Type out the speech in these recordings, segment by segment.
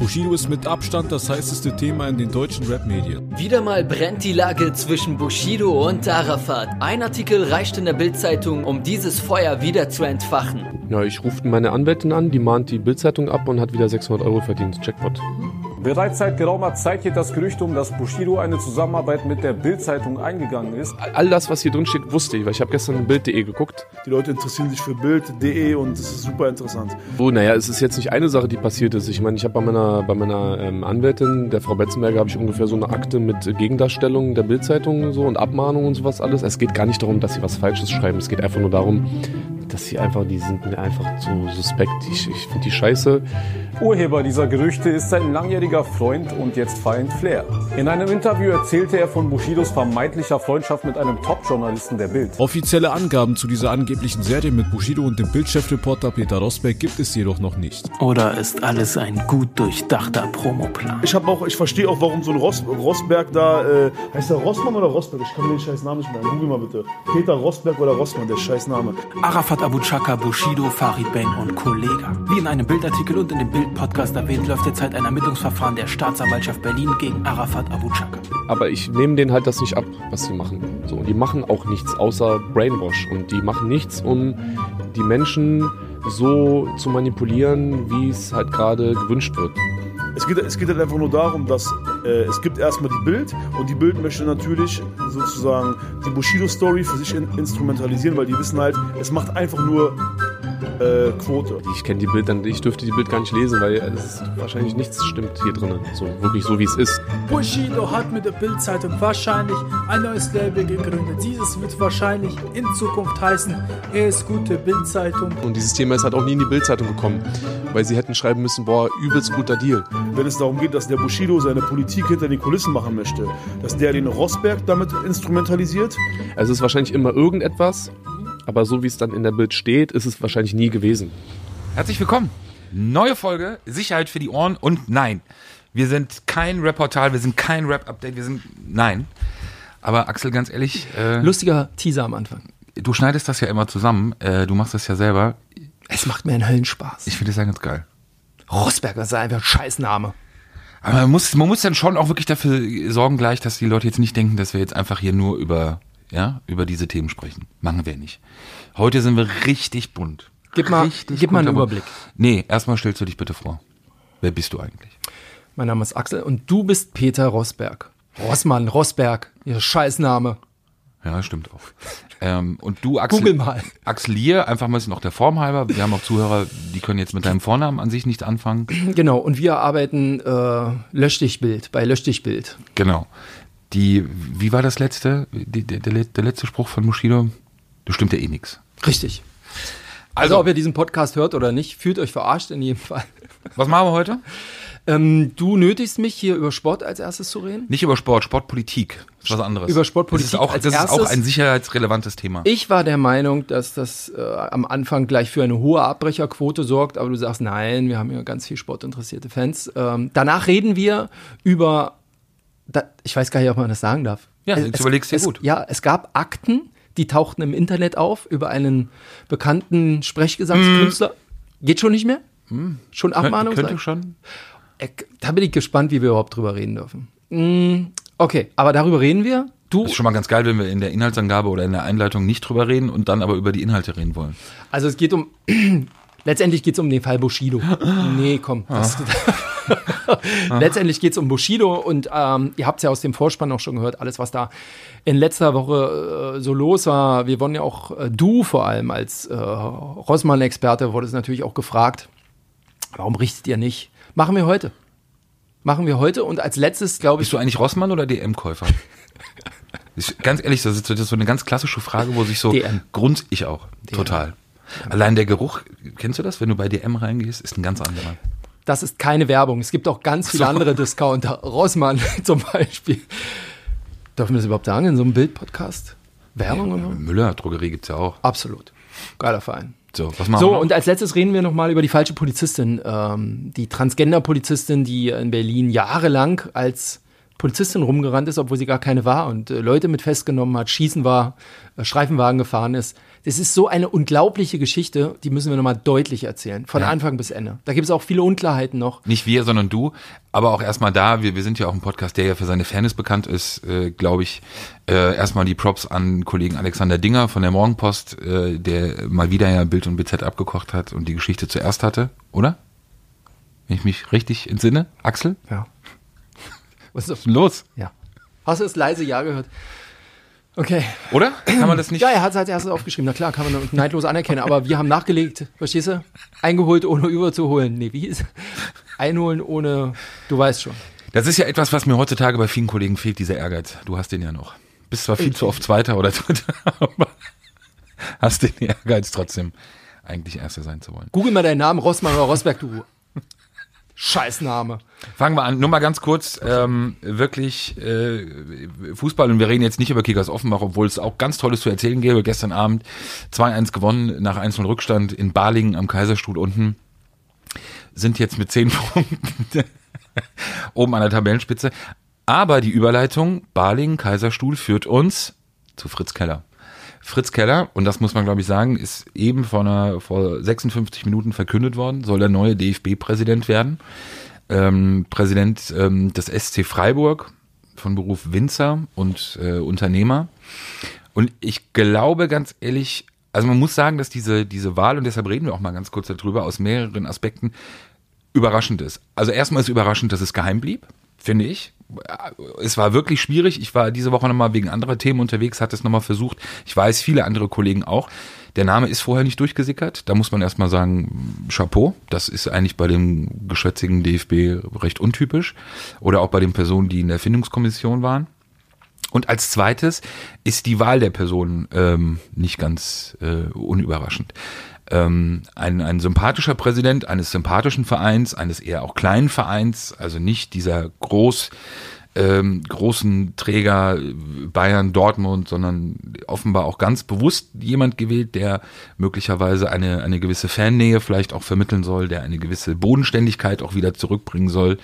Bushido ist mit Abstand das heißeste Thema in den deutschen Rap-Medien. Wieder mal brennt die Lage zwischen Bushido und Arafat. Ein Artikel reicht in der Bildzeitung, um dieses Feuer wieder zu entfachen. Ja, ich rufe meine Anwältin an, die mahnt die Bildzeitung ab und hat wieder 600 Euro verdient. Jackpot. Bereits seit geraumer Zeit geht das Gerücht um, dass Bushido eine Zusammenarbeit mit der Bild-Zeitung eingegangen ist. All das, was hier drin steht, wusste ich, weil ich habe gestern Bild.de geguckt. Die Leute interessieren sich für Bild.de und das ist super interessant. Oh, naja, es ist jetzt nicht eine Sache, die passiert ist. Ich meine, ich habe bei meiner, bei meiner ähm, Anwältin, der Frau Betzenberger, habe ich ungefähr so eine Akte mit Gegendarstellungen der Bild-Zeitung so und Abmahnungen und sowas alles. Es geht gar nicht darum, dass sie was Falsches schreiben. Es geht einfach nur darum, dass sie einfach, die sind mir einfach zu suspekt. Ich, ich finde die scheiße. Urheber dieser Gerüchte ist sein langjähriger Freund und jetzt Feind Flair. In einem Interview erzählte er von Bushidos vermeintlicher Freundschaft mit einem Top-Journalisten der Bild. Offizielle Angaben zu dieser angeblichen Serie mit Bushido und dem Bildchefreporter Peter Rosberg gibt es jedoch noch nicht. Oder ist alles ein gut durchdachter Promoplan? Ich habe auch, ich verstehe auch, warum so ein Ross, Rossberg da, äh, heißt der Rossmann oder Rosberg? Ich kann mir den scheiß Namen nicht mehr. Google mal bitte. Peter Rosberg oder Rossmann, der scheiß Name. Arafat Abu Chaka, Bushido, Farid Bang und Kollega. Wie in einem Bildartikel und in dem Bild-Podcast erwähnt, läuft derzeit ein Ermittlungsverfahren der Staatsanwaltschaft Berlin gegen Arafat Abu Chaka. Aber ich nehme denen halt das nicht ab, was sie machen. So, die machen auch nichts außer Brainwash. Und die machen nichts, um die Menschen so zu manipulieren, wie es halt gerade gewünscht wird. Es geht, es geht halt einfach nur darum, dass äh, es gibt erstmal die Bild und die Bild möchte natürlich sozusagen die Bushido-Story für sich in, instrumentalisieren, weil die wissen halt, es macht einfach nur äh, Quote. Ich kenne die Bild dann, ich dürfte die Bild gar nicht lesen, weil es wahrscheinlich nichts stimmt hier drin. So wirklich so wie es ist. Bushido hat mit der Bild-Zeitung wahrscheinlich ein neues Label gegründet. Dieses wird wahrscheinlich in Zukunft heißen, er ist gute Bild-Zeitung. Und dieses Thema ist halt auch nie in die Bild-Zeitung gekommen, weil sie hätten schreiben müssen, boah, übelst guter Deal. Wenn es darum geht, dass der Bushido seine Politik hinter den Kulissen machen möchte, dass der den Rosberg damit instrumentalisiert. Also es ist wahrscheinlich immer irgendetwas, aber so wie es dann in der Bild steht, ist es wahrscheinlich nie gewesen. Herzlich willkommen. Neue Folge, Sicherheit für die Ohren und nein, wir sind kein Rap-Portal, wir sind kein Rap-Update, wir sind, nein. Aber Axel, ganz ehrlich, äh, Lustiger Teaser am Anfang. du schneidest das ja immer zusammen, äh, du machst das ja selber. Es macht mir einen Höllenspaß. Ich finde das ja ganz geil. Rosberg, das ist einfach ein Scheißname. Aber man muss, man muss dann schon auch wirklich dafür sorgen gleich, dass die Leute jetzt nicht denken, dass wir jetzt einfach hier nur über, ja, über diese Themen sprechen. Machen wir nicht. Heute sind wir richtig bunt. Gib mal, Richtig gib mal einen. Überblick. Nee, erstmal stellst du dich bitte vor. Wer bist du eigentlich? Mein Name ist Axel und du bist Peter Rosberg. Rossmann, Rosberg, ihr Scheißname. Ja, stimmt auch. Ähm, und du, Axel, Google mal. Axel Lier, einfach mal noch der Form halber. Wir haben auch Zuhörer, die können jetzt mit deinem Vornamen an sich nichts anfangen. Genau, und wir arbeiten äh, Lösch dich Bild, bei Lösch dich Bild. Genau. Die, wie war das letzte, die, der, der, letzte Spruch von Bushido? Du stimmt ja eh nix. Richtig. Also, ob ihr diesen Podcast hört oder nicht, fühlt euch verarscht in jedem Fall. Was machen wir heute? Ähm, du nötigst mich hier über Sport als erstes zu reden? Nicht über Sport, Sportpolitik. Das ist was anderes. Über Sportpolitik Das ist auch, als das ist auch erstes? ein sicherheitsrelevantes Thema. Ich war der Meinung, dass das äh, am Anfang gleich für eine hohe Abbrecherquote sorgt, aber du sagst, nein, wir haben ja ganz viel sportinteressierte Fans. Ähm, danach reden wir über, da, ich weiß gar nicht, ob man das sagen darf. Ja, Es- jetzt es- überlegst du dir es, gut. Ja, es gab Akten, die tauchten im Internet auf über einen bekannten Sprechgesangskünstler. Geht schon nicht mehr? Schon Abmahnung? Könnte sag- schon. Äh, Da bin ich gespannt, wie wir überhaupt drüber reden dürfen. Mm, Okay, aber darüber reden wir. Du, Das ist schon mal ganz geil, wenn wir in der Inhaltsangabe oder in der Einleitung nicht drüber reden und dann aber über die Inhalte reden wollen. Also es geht um, letztendlich geht es um den Fall Bushido. Nee, komm. Das, letztendlich geht es um Bushido und ähm, ihr habt es ja aus dem Vorspann auch schon gehört, alles was da in letzter Woche äh, so los war. Wir wurden ja auch, äh, du vor allem als äh, Rossmann-Experte, wurde es natürlich auch gefragt, warum richtet ihr nicht? Machen wir heute. Machen wir heute und als letztes, glaube ich, Bist du eigentlich Rossmann oder DM-Käufer? Ganz ehrlich, das ist, das ist so eine ganz klassische Frage, wo sich so DM. Grund ich auch total. Allein der Geruch, kennst du das, wenn du bei DM reingehst, ist ein ganz anderer. Das ist keine Werbung. Es gibt auch ganz viele So. andere Discounter. Rossmann zum Beispiel. Dürfen wir das überhaupt sagen in so einem Bild-Podcast? Werbung oder so? Müller Drogerie gibt's ja auch. Absolut. Geiler Verein. So, was machen So, und als letztes reden wir nochmal über die falsche Polizistin. Ähm, die Transgender-Polizistin, die in Berlin jahrelang als Polizistin rumgerannt ist, obwohl sie gar keine war und äh, Leute mit festgenommen hat, schießen war, äh, Streifenwagen gefahren ist. Das ist so eine unglaubliche Geschichte, die müssen wir nochmal deutlich erzählen, von Ja. Anfang bis Ende. Da gibt es auch viele Unklarheiten noch. Nicht wir, sondern du. Aber auch erstmal da, wir, wir sind ja auch ein Podcast, der ja für seine Fairness bekannt ist, äh, glaube ich. Äh, erstmal die Props an Kollegen Alexander Dinger von der Morgenpost, äh, der mal wieder ja Bild und BZ abgekocht hat und die Geschichte zuerst hatte, oder? Wenn ich mich richtig entsinne. Axel? Ja. Was ist? Was ist los? Ja. Hast du das leise Ja gehört? Okay. Oder? Kann man das nicht? Ja, er hat es als erstes aufgeschrieben. Na klar, kann man neidlos anerkennen. Aber wir haben nachgelegt, verstehst du? Eingeholt, ohne überzuholen. Nee, wie ist Einholen ohne, du weißt schon. Das ist ja etwas, was mir heutzutage bei vielen Kollegen fehlt, dieser Ehrgeiz. Du hast den ja noch. Bist zwar viel zu oft Zweiter oder Dritter, aber hast den Ehrgeiz trotzdem, eigentlich Erster sein zu wollen. Google mal deinen Namen, Rossmann oder Rosberg, du Scheißname. Fangen wir an. Nur mal ganz kurz, ähm, wirklich äh, Fußball und wir reden jetzt nicht über Kickers Offenbach, obwohl es auch ganz Tolles zu erzählen gäbe. Gestern Abend 2-1 gewonnen nach 1 Rückstand in Balingen am Kaiserstuhl unten. Sind jetzt mit 10 Punkten oben an der Tabellenspitze. Aber die Überleitung Balingen, Kaiserstuhl führt uns zu Fritz Keller. Fritz Keller, und das muss man glaube ich sagen, ist eben vor, einer, vor 56 Minuten verkündet worden, soll der neue DFB-Präsident werden. Ähm, Präsident ähm, des SC Freiburg, von Beruf Winzer und äh, Unternehmer. Und ich glaube ganz ehrlich, also man muss sagen, dass diese, diese Wahl, und deshalb reden wir auch mal ganz kurz darüber, aus mehreren Aspekten überraschend ist. Also erstmal ist überraschend, dass es geheim blieb, finde ich. Es war wirklich schwierig. Ich war diese Woche nochmal wegen anderer Themen unterwegs, hatte es nochmal versucht. Ich weiß, viele andere Kollegen auch. Der Name ist vorher nicht durchgesickert. Da muss man erstmal sagen, Chapeau. Das ist eigentlich bei dem geschwätzigen DFB recht untypisch. Oder auch bei den Personen, die in der Findungskommission waren. Und als zweites ist die Wahl der Personen ähm, nicht ganz äh, unüberraschend. Ähm, ein, ein sympathischer Präsident eines sympathischen Vereins, eines eher auch kleinen Vereins, also nicht dieser groß ähm, großen Träger Bayern, Dortmund, sondern offenbar auch ganz bewusst jemand gewählt, der möglicherweise eine, eine gewisse Fannähe vielleicht auch vermitteln soll, der eine gewisse Bodenständigkeit auch wieder zurückbringen soll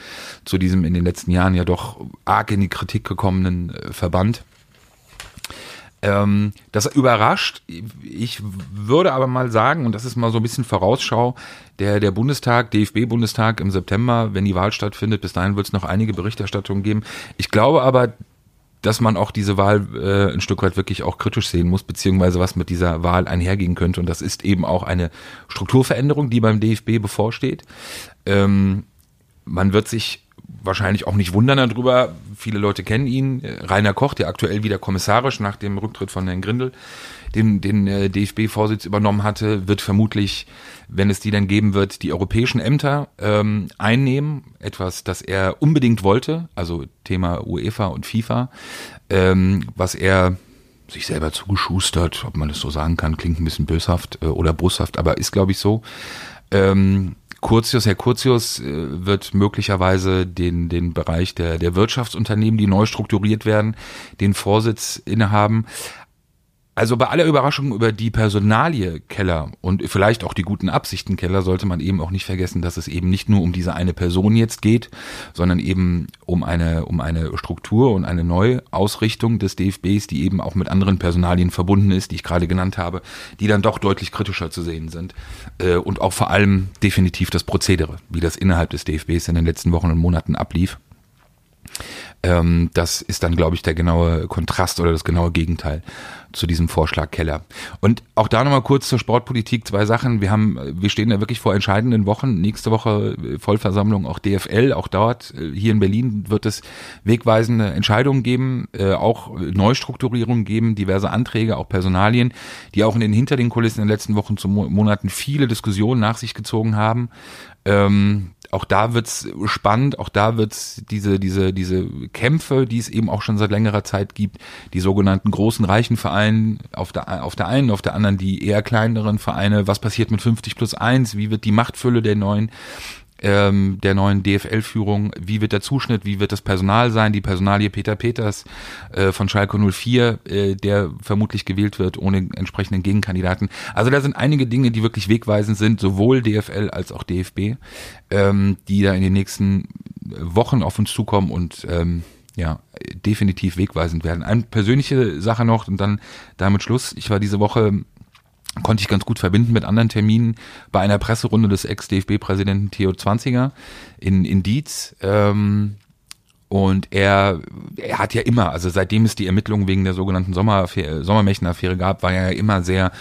zu diesem in den letzten Jahren ja doch arg in die Kritik gekommenen äh, Verband. Ähm, das überrascht. Ich würde aber mal sagen, und das ist mal so ein bisschen Vorausschau, der, der Bundestag, DFB-Bundestag im September, wenn die Wahl stattfindet, bis dahin wird es noch einige Berichterstattungen geben. Ich glaube aber, dass man auch diese Wahl äh, ein Stück weit wirklich auch kritisch sehen muss, beziehungsweise was mit dieser Wahl einhergehen könnte. Und das ist eben auch eine Strukturveränderung, die beim DFB bevorsteht. Ähm, man wird sich wahrscheinlich auch nicht wundern darüber. Viele Leute kennen ihn. Rainer Koch, der aktuell wieder kommissarisch nach dem Rücktritt von Herrn Grindel den, den äh, DFB-Vorsitz übernommen hatte, wird vermutlich, wenn es die dann geben wird, die europäischen Ämter ähm, einnehmen. Etwas, das er unbedingt wollte, also Thema UEFA und FIFA, ähm, was er sich selber zugeschustert, ob man das so sagen kann, klingt ein bisschen böshaft äh, oder brusthaft, aber ist, glaube ich, so. Ähm, Curtius, Herr Curtius äh, wird möglicherweise den, den Bereich der, der Wirtschaftsunternehmen, die neu strukturiert werden, den Vorsitz innehaben. Also bei aller Überraschung über die Personalie Keller und vielleicht auch die guten Absichten Keller sollte man eben auch nicht vergessen, dass es eben nicht nur um diese eine Person jetzt geht, sondern eben um eine, um eine Struktur und eine Neuausrichtung des DFBs, die eben auch mit anderen Personalien verbunden ist, die ich gerade genannt habe, die dann doch deutlich kritischer zu sehen sind. Äh, Und auch vor allem definitiv das Prozedere, wie das innerhalb des DFBs in den letzten Wochen und Monaten ablief. Ähm, das ist dann, glaube ich, der genaue Kontrast oder das genaue Gegenteil zu diesem Vorschlag Keller. Und auch da nochmal kurz zur Sportpolitik zwei Sachen. Wir haben, wir stehen da wirklich vor entscheidenden Wochen. Nächste Woche äh, Vollversammlung auch DFL, auch dort äh, hier in Berlin wird es wegweisende Entscheidungen geben, äh, auch Neustrukturierungen geben, diverse Anträge, auch Personalien, die auch in den hinter den Kulissen in den letzten Wochen zu Mo Monaten viele Diskussionen nach sich gezogen haben. Ähm, auch da wird's spannend, auch da wird's diese, diese, diese Kämpfe, die es eben auch schon seit längerer Zeit gibt, die sogenannten großen reichen Vereine auf der, auf der einen, auf der anderen die eher kleineren Vereine, was passiert mit 50 plus 1, wie wird die Machtfülle der neuen ähm, der neuen DFL-Führung, wie wird der Zuschnitt, wie wird das Personal sein, die Personalie Peter Peters äh, von Schalke 04, äh, der vermutlich gewählt wird ohne entsprechenden Gegenkandidaten. Also da sind einige Dinge, die wirklich wegweisend sind, sowohl DFL als auch DFB, ähm, die da in den nächsten Wochen auf uns zukommen und ähm, ja, definitiv wegweisend werden. Eine persönliche Sache noch und dann damit Schluss. Ich war diese Woche konnte ich ganz gut verbinden mit anderen Terminen bei einer Presserunde des Ex-DFB-Präsidenten Theo Zwanziger in, in Dietz. Ähm, und er, er hat ja immer, also seitdem es die Ermittlungen wegen der sogenannten Sommermärchenaffäre Sommermärchenaffäre gab, war er ja immer sehr,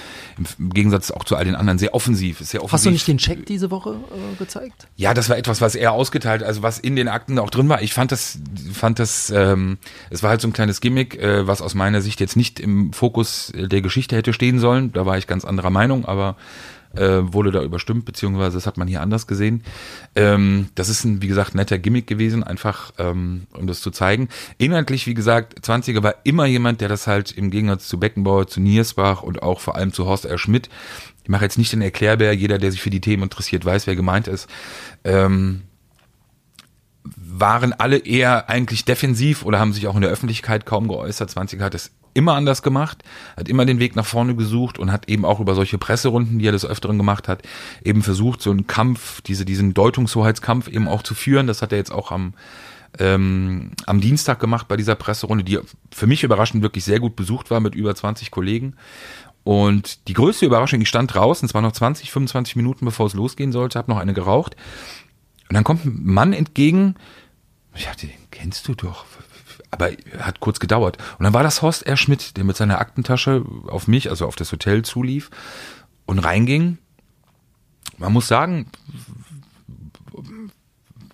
im Gegensatz auch zu all den anderen, sehr offensiv. Sehr offensiv. Hast du nicht den Check diese Woche äh, gezeigt? Ja, das war etwas, was er ausgeteilt, also was in den Akten auch drin war. Ich fand das, fand das, ähm, es war halt so ein kleines Gimmick, äh, was aus meiner Sicht jetzt nicht im Fokus der Geschichte hätte stehen sollen. Da war ich ganz anderer Meinung, aber äh, wurde da überstimmt, beziehungsweise das hat man hier anders gesehen. Ähm, das ist ein, wie gesagt, netter Gimmick gewesen, einfach ähm, um das zu zeigen. Inhaltlich, wie gesagt, 20er war immer jemand, der das halt im Gegensatz zu Beckenbauer, zu Niersbach und auch vor allem zu Horst R. Schmidt, ich mache jetzt nicht den Erklärbär, jeder, der sich für die Themen interessiert, weiß, wer gemeint ist, ähm, waren alle eher eigentlich defensiv oder haben sich auch in der Öffentlichkeit kaum geäußert. 20er hat es immer anders gemacht, hat immer den Weg nach vorne gesucht und hat eben auch über solche Presserunden, die er des Öfteren gemacht hat, eben versucht, so einen Kampf, diese, diesen Deutungshoheitskampf eben auch zu führen. Das hat er jetzt auch am, ähm, am Dienstag gemacht bei dieser Presserunde, die für mich überraschend wirklich sehr gut besucht war mit über 20 Kollegen. Und die größte Überraschung, ich stand draußen, es war noch 20, 25 Minuten, bevor es losgehen sollte, habe noch eine geraucht. Und dann kommt ein Mann entgegen, ich dachte, den kennst du doch aber hat kurz gedauert. Und dann war das Horst R. Schmidt, der mit seiner Aktentasche auf mich, also auf das Hotel zulief und reinging. Man muss sagen,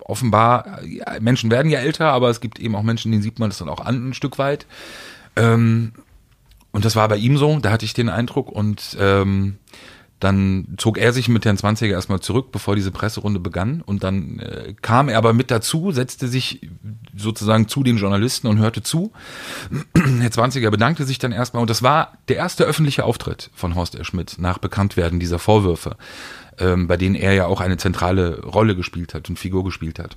offenbar, ja, Menschen werden ja älter, aber es gibt eben auch Menschen, denen sieht man das dann auch an, ein Stück weit. Ähm, und das war bei ihm so, da hatte ich den Eindruck und ähm, dann zog er sich mit Herrn Zwanziger erstmal zurück, bevor diese Presserunde begann. Und dann äh, kam er aber mit dazu, setzte sich sozusagen zu den Journalisten und hörte zu. Herr Zwanziger bedankte sich dann erstmal. Und das war der erste öffentliche Auftritt von Horst R. Schmidt nach Bekanntwerden dieser Vorwürfe, ähm, bei denen er ja auch eine zentrale Rolle gespielt hat und Figur gespielt hat.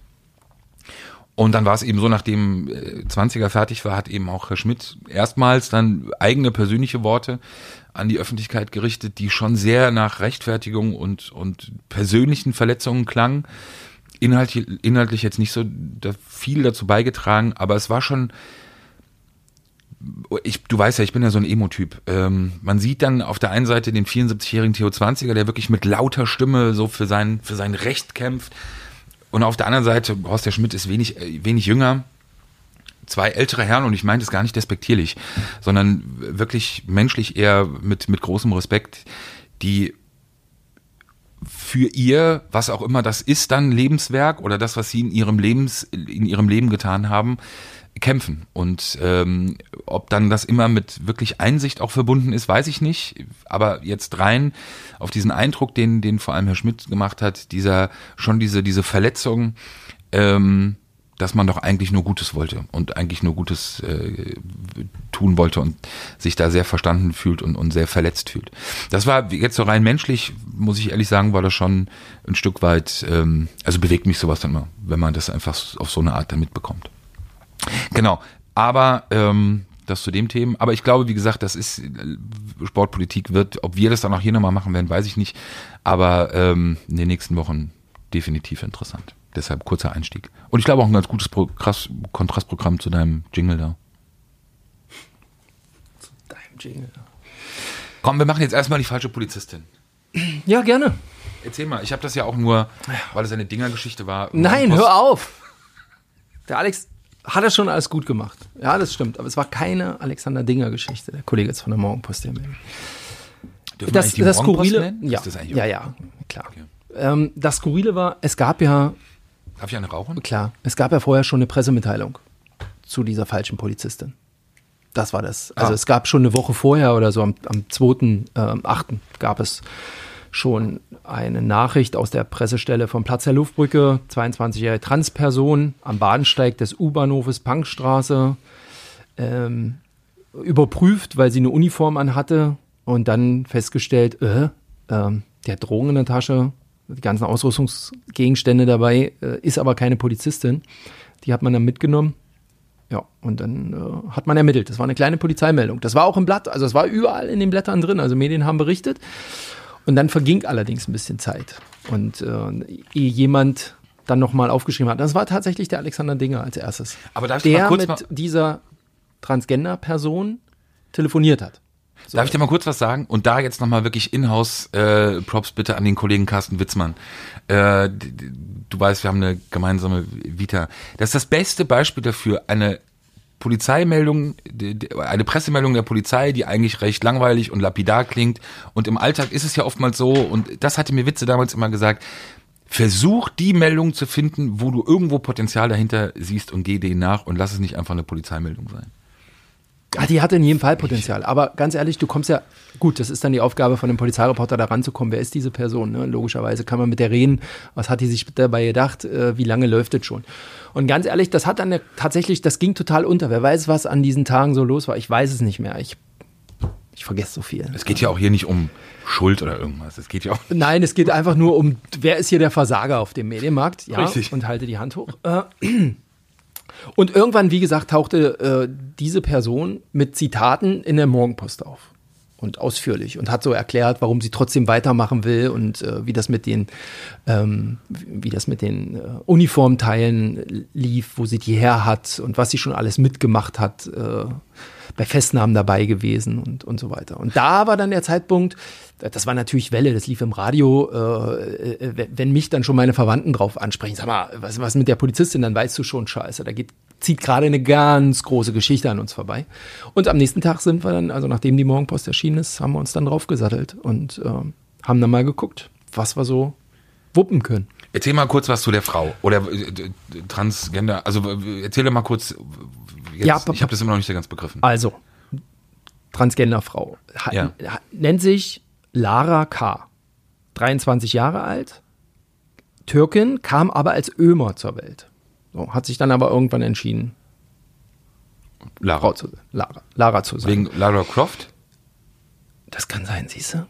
Und dann war es eben so, nachdem äh, 20er fertig war, hat eben auch Herr Schmidt erstmals dann eigene persönliche Worte an die Öffentlichkeit gerichtet, die schon sehr nach Rechtfertigung und, und persönlichen Verletzungen klangen. Inhaltlich, inhaltlich jetzt nicht so viel dazu beigetragen, aber es war schon, ich, du weißt ja, ich bin ja so ein Emo-Typ. Ähm, man sieht dann auf der einen Seite den 74-jährigen Theo 20er, der wirklich mit lauter Stimme so für sein, für sein Recht kämpft und auf der anderen Seite, Horst der Schmidt ist wenig, äh, wenig jünger, zwei ältere Herren und ich meine das gar nicht despektierlich, sondern wirklich menschlich eher mit, mit großem Respekt, die für ihr, was auch immer das ist, dann Lebenswerk oder das, was sie in ihrem Lebens, in ihrem Leben getan haben, kämpfen. Und ähm, ob dann das immer mit wirklich Einsicht auch verbunden ist, weiß ich nicht. Aber jetzt rein auf diesen Eindruck, den, den vor allem Herr Schmidt gemacht hat, dieser schon diese, diese Verletzung, ähm, dass man doch eigentlich nur Gutes wollte und eigentlich nur Gutes äh, tun wollte und sich da sehr verstanden fühlt und, und sehr verletzt fühlt. Das war jetzt so rein menschlich, muss ich ehrlich sagen, war das schon ein Stück weit, ähm, also bewegt mich sowas dann immer, wenn man das einfach auf so eine Art dann mitbekommt. Genau. Aber ähm, das zu dem Themen. Aber ich glaube, wie gesagt, das ist Sportpolitik wird, ob wir das dann auch hier nochmal machen werden, weiß ich nicht. Aber ähm, in den nächsten Wochen definitiv interessant. Deshalb kurzer Einstieg. Und ich glaube auch ein ganz gutes Pro krass Kontrastprogramm zu deinem Jingle da. Zu deinem Jingle. Komm, wir machen jetzt erstmal die falsche Polizistin. Ja, gerne. Erzähl mal, ich habe das ja auch nur, weil es eine Dingergeschichte war. Nein, hör auf. Der Alex hat er schon alles gut gemacht. Ja, das stimmt. Aber es war keine Alexander Dinger-Geschichte, der Kollege jetzt von der Morgenpost. Der Dürfen das, das Skurrile, nennen? ja, das ja, okay? ja, klar. Ähm, das Skurrile war, es gab ja, Darf ich eine rauchen? klar, es gab ja vorher schon eine Pressemitteilung zu dieser falschen Polizistin. Das war das. Also Ah. es gab schon eine Woche vorher oder so, am, am 2., ähm, 8. gab es schon eine Nachricht aus der Pressestelle vom Platz der Luftbrücke, 22-jährige Transperson am Bahnsteig des U-Bahnhofes Pankstraße, ähm, überprüft, weil sie eine Uniform anhatte und dann festgestellt, äh, ähm, der hat Drogen in der Tasche, die ganzen Ausrüstungsgegenstände dabei, äh, ist aber keine Polizistin. Die hat man dann mitgenommen. Ja, und dann äh, hat man ermittelt. Das war eine kleine Polizeimeldung. Das war auch im Blatt, also es war überall in den Blättern drin. Also Medien haben berichtet. Und dann verging allerdings ein bisschen Zeit. Und äh, ehe jemand dann nochmal aufgeschrieben hat, das war tatsächlich der Alexander Dinger als erstes. Aber darf ich mal der kurz mit mal- dieser Transgender-Person telefoniert hat. Darf ich dir mal kurz was sagen? Und da jetzt nochmal wirklich In-House-Props bitte an den Kollegen Carsten Witzmann. Äh, du weißt, wir haben eine gemeinsame Vita. Das ist das beste Beispiel dafür, eine Polizeimeldung, eine Pressemeldung der Polizei, die eigentlich recht langweilig und lapidar klingt. Und im Alltag ist es ja oftmals so, und das hatte mir Witze damals immer gesagt, versuch die Meldung zu finden, wo du irgendwo Potenzial dahinter siehst und geh denen nach und lass es nicht einfach eine Polizeimeldung sein. Ah, die hatte in jedem Fall Potenzial. Aber ganz ehrlich, du kommst ja, gut, das ist dann die Aufgabe von einem Polizeireporter, da ranzukommen. Wer ist diese Person? Ne? Logischerweise kann man mit der reden. Was hat die sich dabei gedacht? Äh, wie lange läuft es schon? Und ganz ehrlich, das hat dann ja tatsächlich, das ging total unter. Wer weiß, was an diesen Tagen so los war? Ich weiß es nicht mehr. Ich, ich vergesse so viel. Es geht ja auch hier nicht um Schuld oder irgendwas. Es geht ja auch. Nein, es geht einfach nur um, wer ist hier der Versager auf dem Medienmarkt? Ja, Richtig. und halte die Hand hoch. Äh, Und irgendwann, wie gesagt, tauchte äh, diese Person mit Zitaten in der Morgenpost auf. Und ausführlich. Und hat so erklärt, warum sie trotzdem weitermachen will und äh, wie das mit den, ähm, wie das mit den äh, Uniformteilen lief, wo sie die her hat und was sie schon alles mitgemacht hat. Äh, bei Festnahmen dabei gewesen und, und so weiter. Und da war dann der Zeitpunkt, das war natürlich Welle, das lief im Radio, äh, äh, wenn mich dann schon meine Verwandten drauf ansprechen, sag mal, was, was mit der Polizistin, dann weißt du schon, scheiße, da geht, zieht gerade eine ganz große Geschichte an uns vorbei. Und am nächsten Tag sind wir dann, also nachdem die Morgenpost erschienen ist, haben wir uns dann draufgesattelt und äh, haben dann mal geguckt, was wir so wuppen können. Erzähl mal kurz was zu der Frau oder äh, Transgender. Also äh, erzähl mal kurz. Jetzt, Ja, ich habe das immer noch nicht so ganz begriffen. Also, Transgenderfrau. Ja. nennt sich Lara K. 23 Jahre alt, Türkin, kam aber als Ömer zur Welt. So, hat sich dann aber irgendwann entschieden, Frau Lara. zu, Lara, Lara zu sein. Wegen Lara Croft? Das kann sein, siehst du?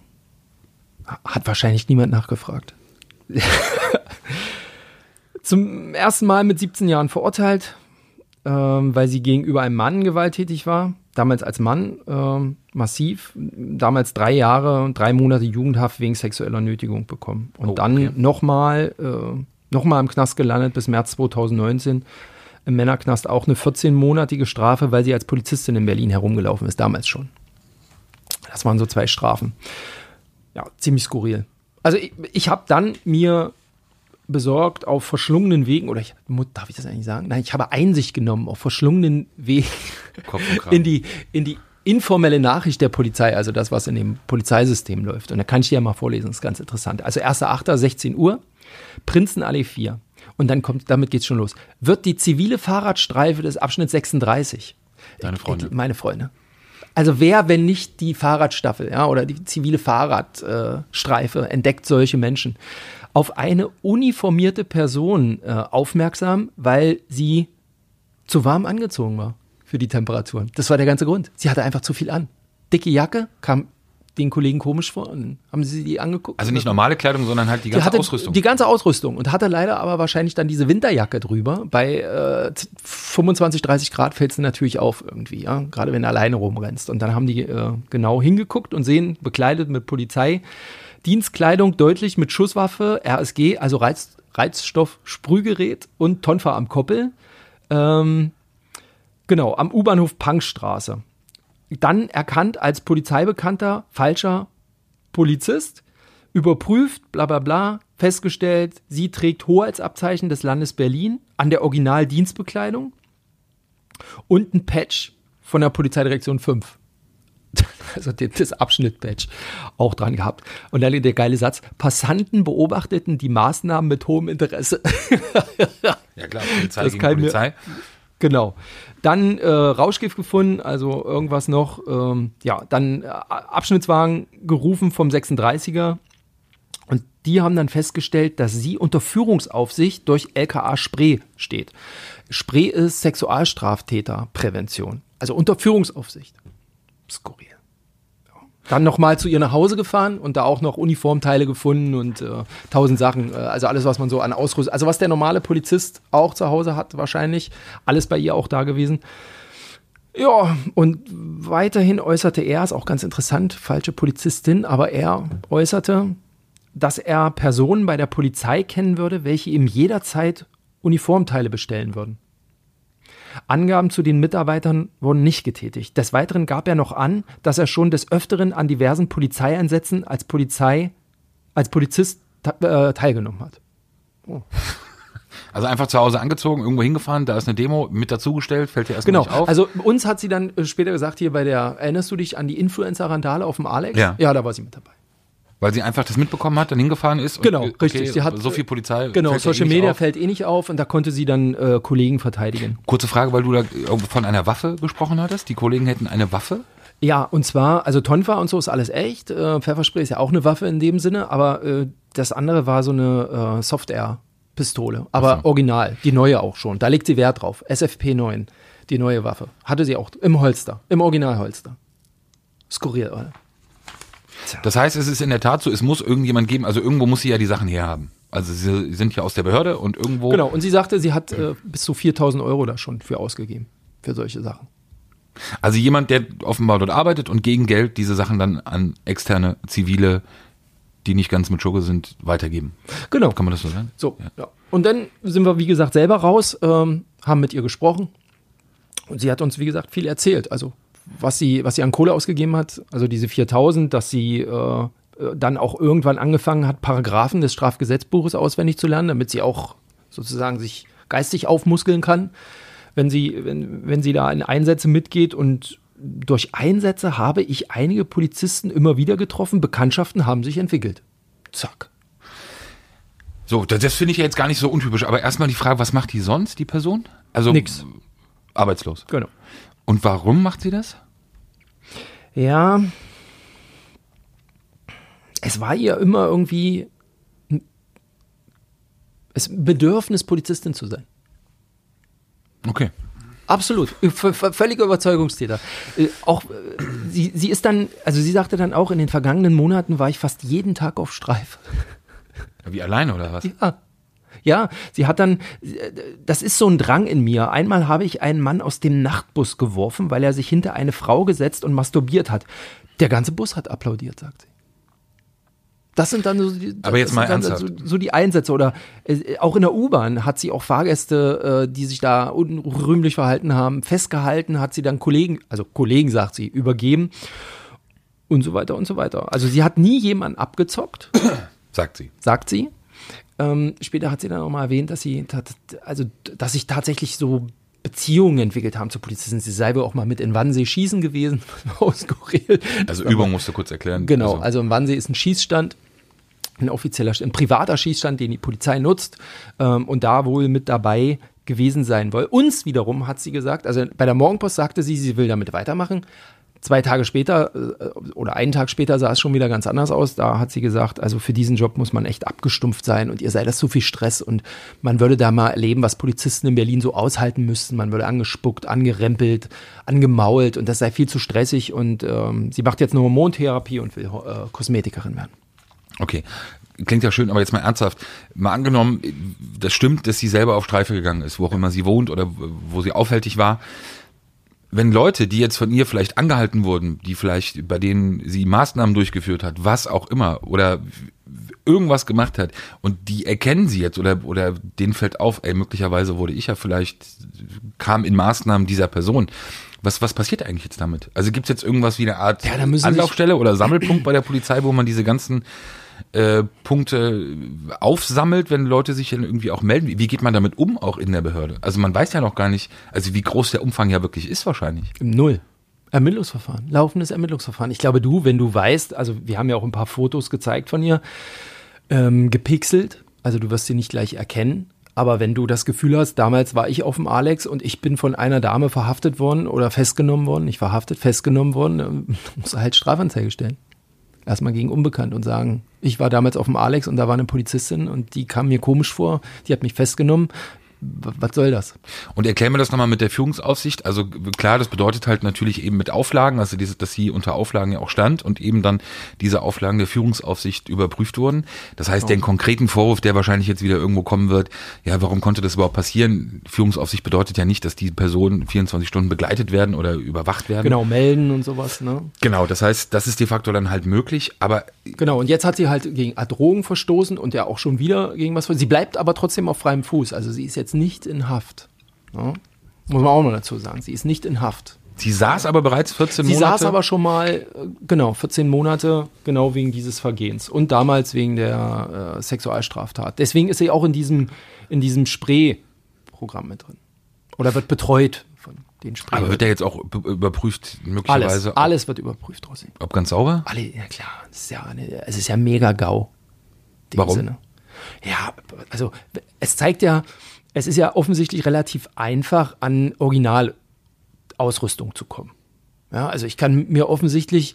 Hat wahrscheinlich niemand nachgefragt. Zum ersten Mal mit 17 Jahren verurteilt, ähm, weil sie gegenüber einem Mann gewalttätig war. Damals als Mann ähm, massiv. Damals drei Jahre und drei Monate Jugendhaft wegen sexueller Nötigung bekommen. Und Oh, dann okay. nochmal äh, noch mal im Knast gelandet bis März 2019. Im Männerknast auch eine 14-monatige Strafe, weil sie als Polizistin in Berlin herumgelaufen ist, damals schon. Das waren so zwei Strafen. Ja, ziemlich skurril. Also ich, ich habe dann mir besorgt auf verschlungenen Wegen, oder ich, darf ich das eigentlich sagen? Nein, ich habe Einsicht genommen auf verschlungenen Wegen in die, in die informelle Nachricht der Polizei, also das, was in dem Polizeisystem läuft. Und da kann ich dir ja mal vorlesen, das ist ganz interessant. Also 1.8., 16 Uhr, Prinzenallee 4. Und dann kommt, damit geht's schon los. Wird die zivile Fahrradstreife des Abschnitts 36. Deine Freunde. Meine Freunde. Also wer, wenn nicht die Fahrradstaffel, ja, oder die zivile Fahrradstreife, äh, Streife, entdeckt solche Menschen auf eine uniformierte Person äh, aufmerksam, weil sie zu warm angezogen war für die Temperaturen. Das war der ganze Grund. Sie hatte einfach zu viel an. Dicke Jacke, kam den Kollegen komisch vor und haben sie die angeguckt. Also nicht normale Kleidung, sondern halt die ganze hatte Ausrüstung. Die ganze Ausrüstung und hatte leider aber wahrscheinlich dann diese Winterjacke drüber. Bei äh, 25, 30 Grad fällt es natürlich auf irgendwie, ja, gerade wenn du alleine rumrennst. Und dann haben die äh, genau hingeguckt und sehen, bekleidet mit Polizei, Dienstkleidung deutlich mit Schusswaffe, RSG, also Reiz, Reizstoff, Sprühgerät und Tonfa am Koppel. Ähm, genau, am U-Bahnhof Punkstraße. Dann erkannt als polizeibekannter falscher Polizist, überprüft, bla bla bla, festgestellt, sie trägt Hoheitsabzeichen des Landes Berlin an der Originaldienstbekleidung und ein Patch von der Polizeidirektion 5. Also das Abschnitt-Patch auch dran gehabt. Und dann der geile Satz, Passanten beobachteten die Maßnahmen mit hohem Interesse. ja klar, Polizei Das gegen kann mir- Polizei. Genau. Dann äh, Rauschgift gefunden, also irgendwas noch. Ähm, ja, dann äh, Abschnittswagen gerufen vom 36er. Und die haben dann festgestellt, dass sie unter Führungsaufsicht durch LKA Spree steht. Spree ist Sexualstraftäterprävention. Also unter Führungsaufsicht. Skurril. Ja. Dann nochmal zu ihr nach Hause gefahren und da auch noch Uniformteile gefunden und äh, tausend Sachen. Äh, also alles, was man so an Ausrüstung, also was der normale Polizist auch zu Hause hat, wahrscheinlich. Alles bei ihr auch da gewesen. Ja, und weiterhin äußerte er, ist auch ganz interessant, falsche Polizistin, aber er äußerte, dass er Personen bei der Polizei kennen würde, welche ihm jederzeit Uniformteile bestellen würden. Angaben zu den Mitarbeitern wurden nicht getätigt. Des Weiteren gab er noch an, dass er schon des Öfteren an diversen Polizeieinsätzen als Polizei, als Polizist äh, teilgenommen hat. Also einfach zu Hause angezogen, irgendwo hingefahren, da ist eine Demo mit dazugestellt, fällt dir erstmal Genau. nicht auf. Also uns hat sie dann äh, später gesagt, hier bei der, erinnerst du dich an die Influencer-Randale auf dem Alex? Ja. Ja, da war sie mit dabei. Weil sie einfach das mitbekommen hat, dann hingefahren ist. und, Genau, okay, richtig. Sie hat so viel Polizei. Genau, fällt Social eh Media auf. fällt eh nicht auf und da konnte sie dann äh, Kollegen verteidigen. Kurze Frage, weil du da irgendwo von einer Waffe gesprochen hattest. Die Kollegen hätten eine Waffe. Ja, und zwar, also Tonfa und so ist alles echt. Äh, Pfefferspray ist ja auch eine Waffe in dem Sinne, aber äh, das andere war so eine äh, Soft-Air-Pistole. Aber so. original, die neue auch schon. Da legt sie Wert drauf. SFP 9, die neue Waffe. Hatte sie auch im Holster, im Originalholster. Skurril, oder? Das heißt, es ist in der Tat so, es muss irgendjemand geben, also irgendwo muss sie ja die Sachen herhaben. Also sie sind ja aus der Behörde und irgendwo. Genau, und sie sagte, sie hat äh, bis zu 4000 Euro da schon für ausgegeben. Für solche Sachen. Also jemand, der offenbar dort arbeitet und gegen Geld diese Sachen dann an externe Zivile, die nicht ganz mit Schurke sind, weitergeben. Genau. Kann man das so sagen? So, ja. Und dann sind wir, wie gesagt, selber raus, ähm, haben mit ihr gesprochen. Und sie hat uns, wie gesagt, viel erzählt. Also, was sie, was sie an Kohle ausgegeben hat, also diese 4000, dass sie äh, dann auch irgendwann angefangen hat, Paragraphen des Strafgesetzbuches auswendig zu lernen, damit sie auch sozusagen sich geistig aufmuskeln kann, wenn sie, wenn, wenn sie da in Einsätze mitgeht. Und durch Einsätze habe ich einige Polizisten immer wieder getroffen, Bekanntschaften haben sich entwickelt. Zack. So, das, das finde ich ja jetzt gar nicht so untypisch. Aber erstmal die Frage, was macht die sonst, die Person? Also Nix. arbeitslos. Genau. Und warum macht sie das? Ja. Es war ihr immer irgendwie ein es Bedürfnis, Polizistin zu sein. Okay. Absolut. V v- völliger Überzeugungstäter. Äh, auch äh, sie, sie ist dann, also sie sagte dann auch, in den vergangenen Monaten war ich fast jeden Tag auf Streif. Wie alleine oder was? Ja. Ja, sie hat dann, das ist so ein Drang in mir. Einmal habe ich einen Mann aus dem Nachtbus geworfen, weil er sich hinter eine Frau gesetzt und masturbiert hat. Der ganze Bus hat applaudiert, sagt sie. Das sind dann so die, Aber jetzt mal ernsthaft. So, so die Einsätze. Oder äh, auch in der U-Bahn hat sie auch Fahrgäste, äh, die sich da unrühmlich verhalten haben, festgehalten, hat sie dann Kollegen, also Kollegen, sagt sie, übergeben und so weiter und so weiter. Also sie hat nie jemanden abgezockt Sagt sie. sagt sie. Ähm, später hat sie dann auch mal erwähnt, dass sie, also, dass sich tatsächlich so Beziehungen entwickelt haben zu Polizisten. Sie sei wohl auch mal mit in Wannsee schießen gewesen, aus Skurril. Also Übung musst du kurz erklären. Genau, Also, also in Wannsee ist ein Schießstand, ein offizieller, ein privater Schießstand, den die Polizei nutzt ähm, und da wohl mit dabei gewesen sein soll. Uns wiederum hat sie gesagt, also bei der Morgenpost sagte sie, sie will damit weitermachen. Zwei Tage später äh, oder einen Tag später sah es schon wieder ganz anders aus. Da hat sie gesagt, also für diesen Job muss man echt abgestumpft sein und ihr sei das zu viel Stress und man würde da mal erleben, was Polizisten in Berlin so aushalten müssten. Man würde angespuckt, angerempelt, angemault und das sei viel zu stressig und ähm, sie macht jetzt eine Hormontherapie und will äh, Kosmetikerin werden. Okay. Klingt ja schön, aber jetzt mal ernsthaft. Mal angenommen, das stimmt, dass sie selber auf Streife gegangen ist, wo auch immer sie wohnt oder wo sie aufhältig war. Wenn Leute, die jetzt von ihr vielleicht angehalten wurden, die vielleicht bei denen sie Maßnahmen durchgeführt hat, was auch immer, oder irgendwas gemacht hat und die erkennen sie jetzt oder, oder denen fällt auf, ey, möglicherweise wurde ich ja vielleicht, kam in Maßnahmen dieser Person. Was, was passiert eigentlich jetzt damit? Also gibt es jetzt irgendwas wie eine Art Ja, Anlaufstelle oder Sammelpunkt bei der Polizei, wo man diese ganzen äh, Punkte aufsammelt, wenn Leute sich dann irgendwie auch melden? Wie, wie geht man damit um, auch in der Behörde? Also man weiß ja noch gar nicht, also wie groß der Umfang ja wirklich ist wahrscheinlich. Null. Ermittlungsverfahren, laufendes Ermittlungsverfahren. Ich glaube, du, wenn du weißt, also wir haben ja auch ein paar Fotos gezeigt von ihr, ähm, gepixelt, also du wirst sie nicht gleich erkennen. Aber wenn du das Gefühl hast, damals war ich auf dem Alex und ich bin von einer Dame verhaftet worden oder festgenommen worden, nicht verhaftet, festgenommen worden, du halt Strafanzeige stellen. Erstmal gegen Unbekannt und sagen, ich war damals auf dem Alex und da war eine Polizistin und die kam mir komisch vor, die hat mich festgenommen. Was soll das? Und erklär mir das nochmal mit der Führungsaufsicht. Also klar, das bedeutet halt natürlich eben mit Auflagen, also diese, dass sie unter Auflagen ja auch stand und eben dann diese Auflagen der Führungsaufsicht überprüft wurden. Das heißt, den konkreten Vorwurf, der wahrscheinlich jetzt wieder irgendwo kommen wird, ja, warum konnte das überhaupt passieren? Führungsaufsicht bedeutet ja nicht, dass die Personen 24 Stunden begleitet werden oder überwacht werden. Genau, melden und sowas, ne? Genau, das heißt, das ist de facto dann halt möglich, aber Genau, und jetzt hat sie halt gegen Drogen verstoßen und ja auch schon wieder gegen was. Sie bleibt aber trotzdem auf freiem Fuß. Also sie ist jetzt nicht in Haft. Ja? Muss man auch noch dazu sagen. Sie ist nicht in Haft. Sie saß aber bereits 14 Sie Monate. saß aber schon mal, äh, genau, 14 Monate, genau wegen dieses Vergehens. Und damals wegen der äh, Sexualstraftat. Deswegen ist sie auch in diesem, in diesem Spree-Programm mit drin. Oder wird betreut von den Spree. aber wird der jetzt auch be- überprüft, alles, möglicherweise? ob- alles wird überprüft, Rossi. Ob ganz sauber? Alle, ja klar, es ist ja, eine, es ist ja mega GAU. Warum? Sinne. Ja, also es zeigt ja, es ist ja offensichtlich relativ einfach, an Originalausrüstung zu kommen. Ja, also ich kann mir offensichtlich,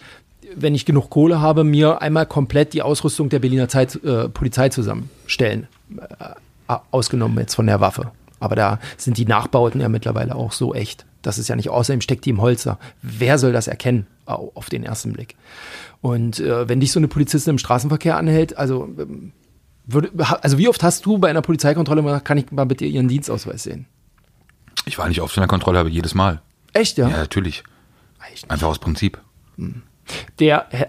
wenn ich genug Kohle habe, mir einmal komplett die Ausrüstung der Berliner Zeit, äh, Polizei zusammenstellen. Äh, ausgenommen jetzt von der Waffe. Aber da sind die Nachbauten ja mittlerweile auch so echt. Das ist ja nicht, außerdem steckt die im Holzer. Wer soll das erkennen au- auf den ersten Blick? Und äh, wenn dich so eine Polizistin im Straßenverkehr anhält, also, ähm, würde, also wie oft hast du bei einer Polizeikontrolle mal, kann ich mal bitte ihren Dienstausweis sehen? Ich war nicht oft in der Kontrolle, aber jedes Mal. Echt, ja? Ja, natürlich. Echt? Einfach aus Prinzip. Der hä-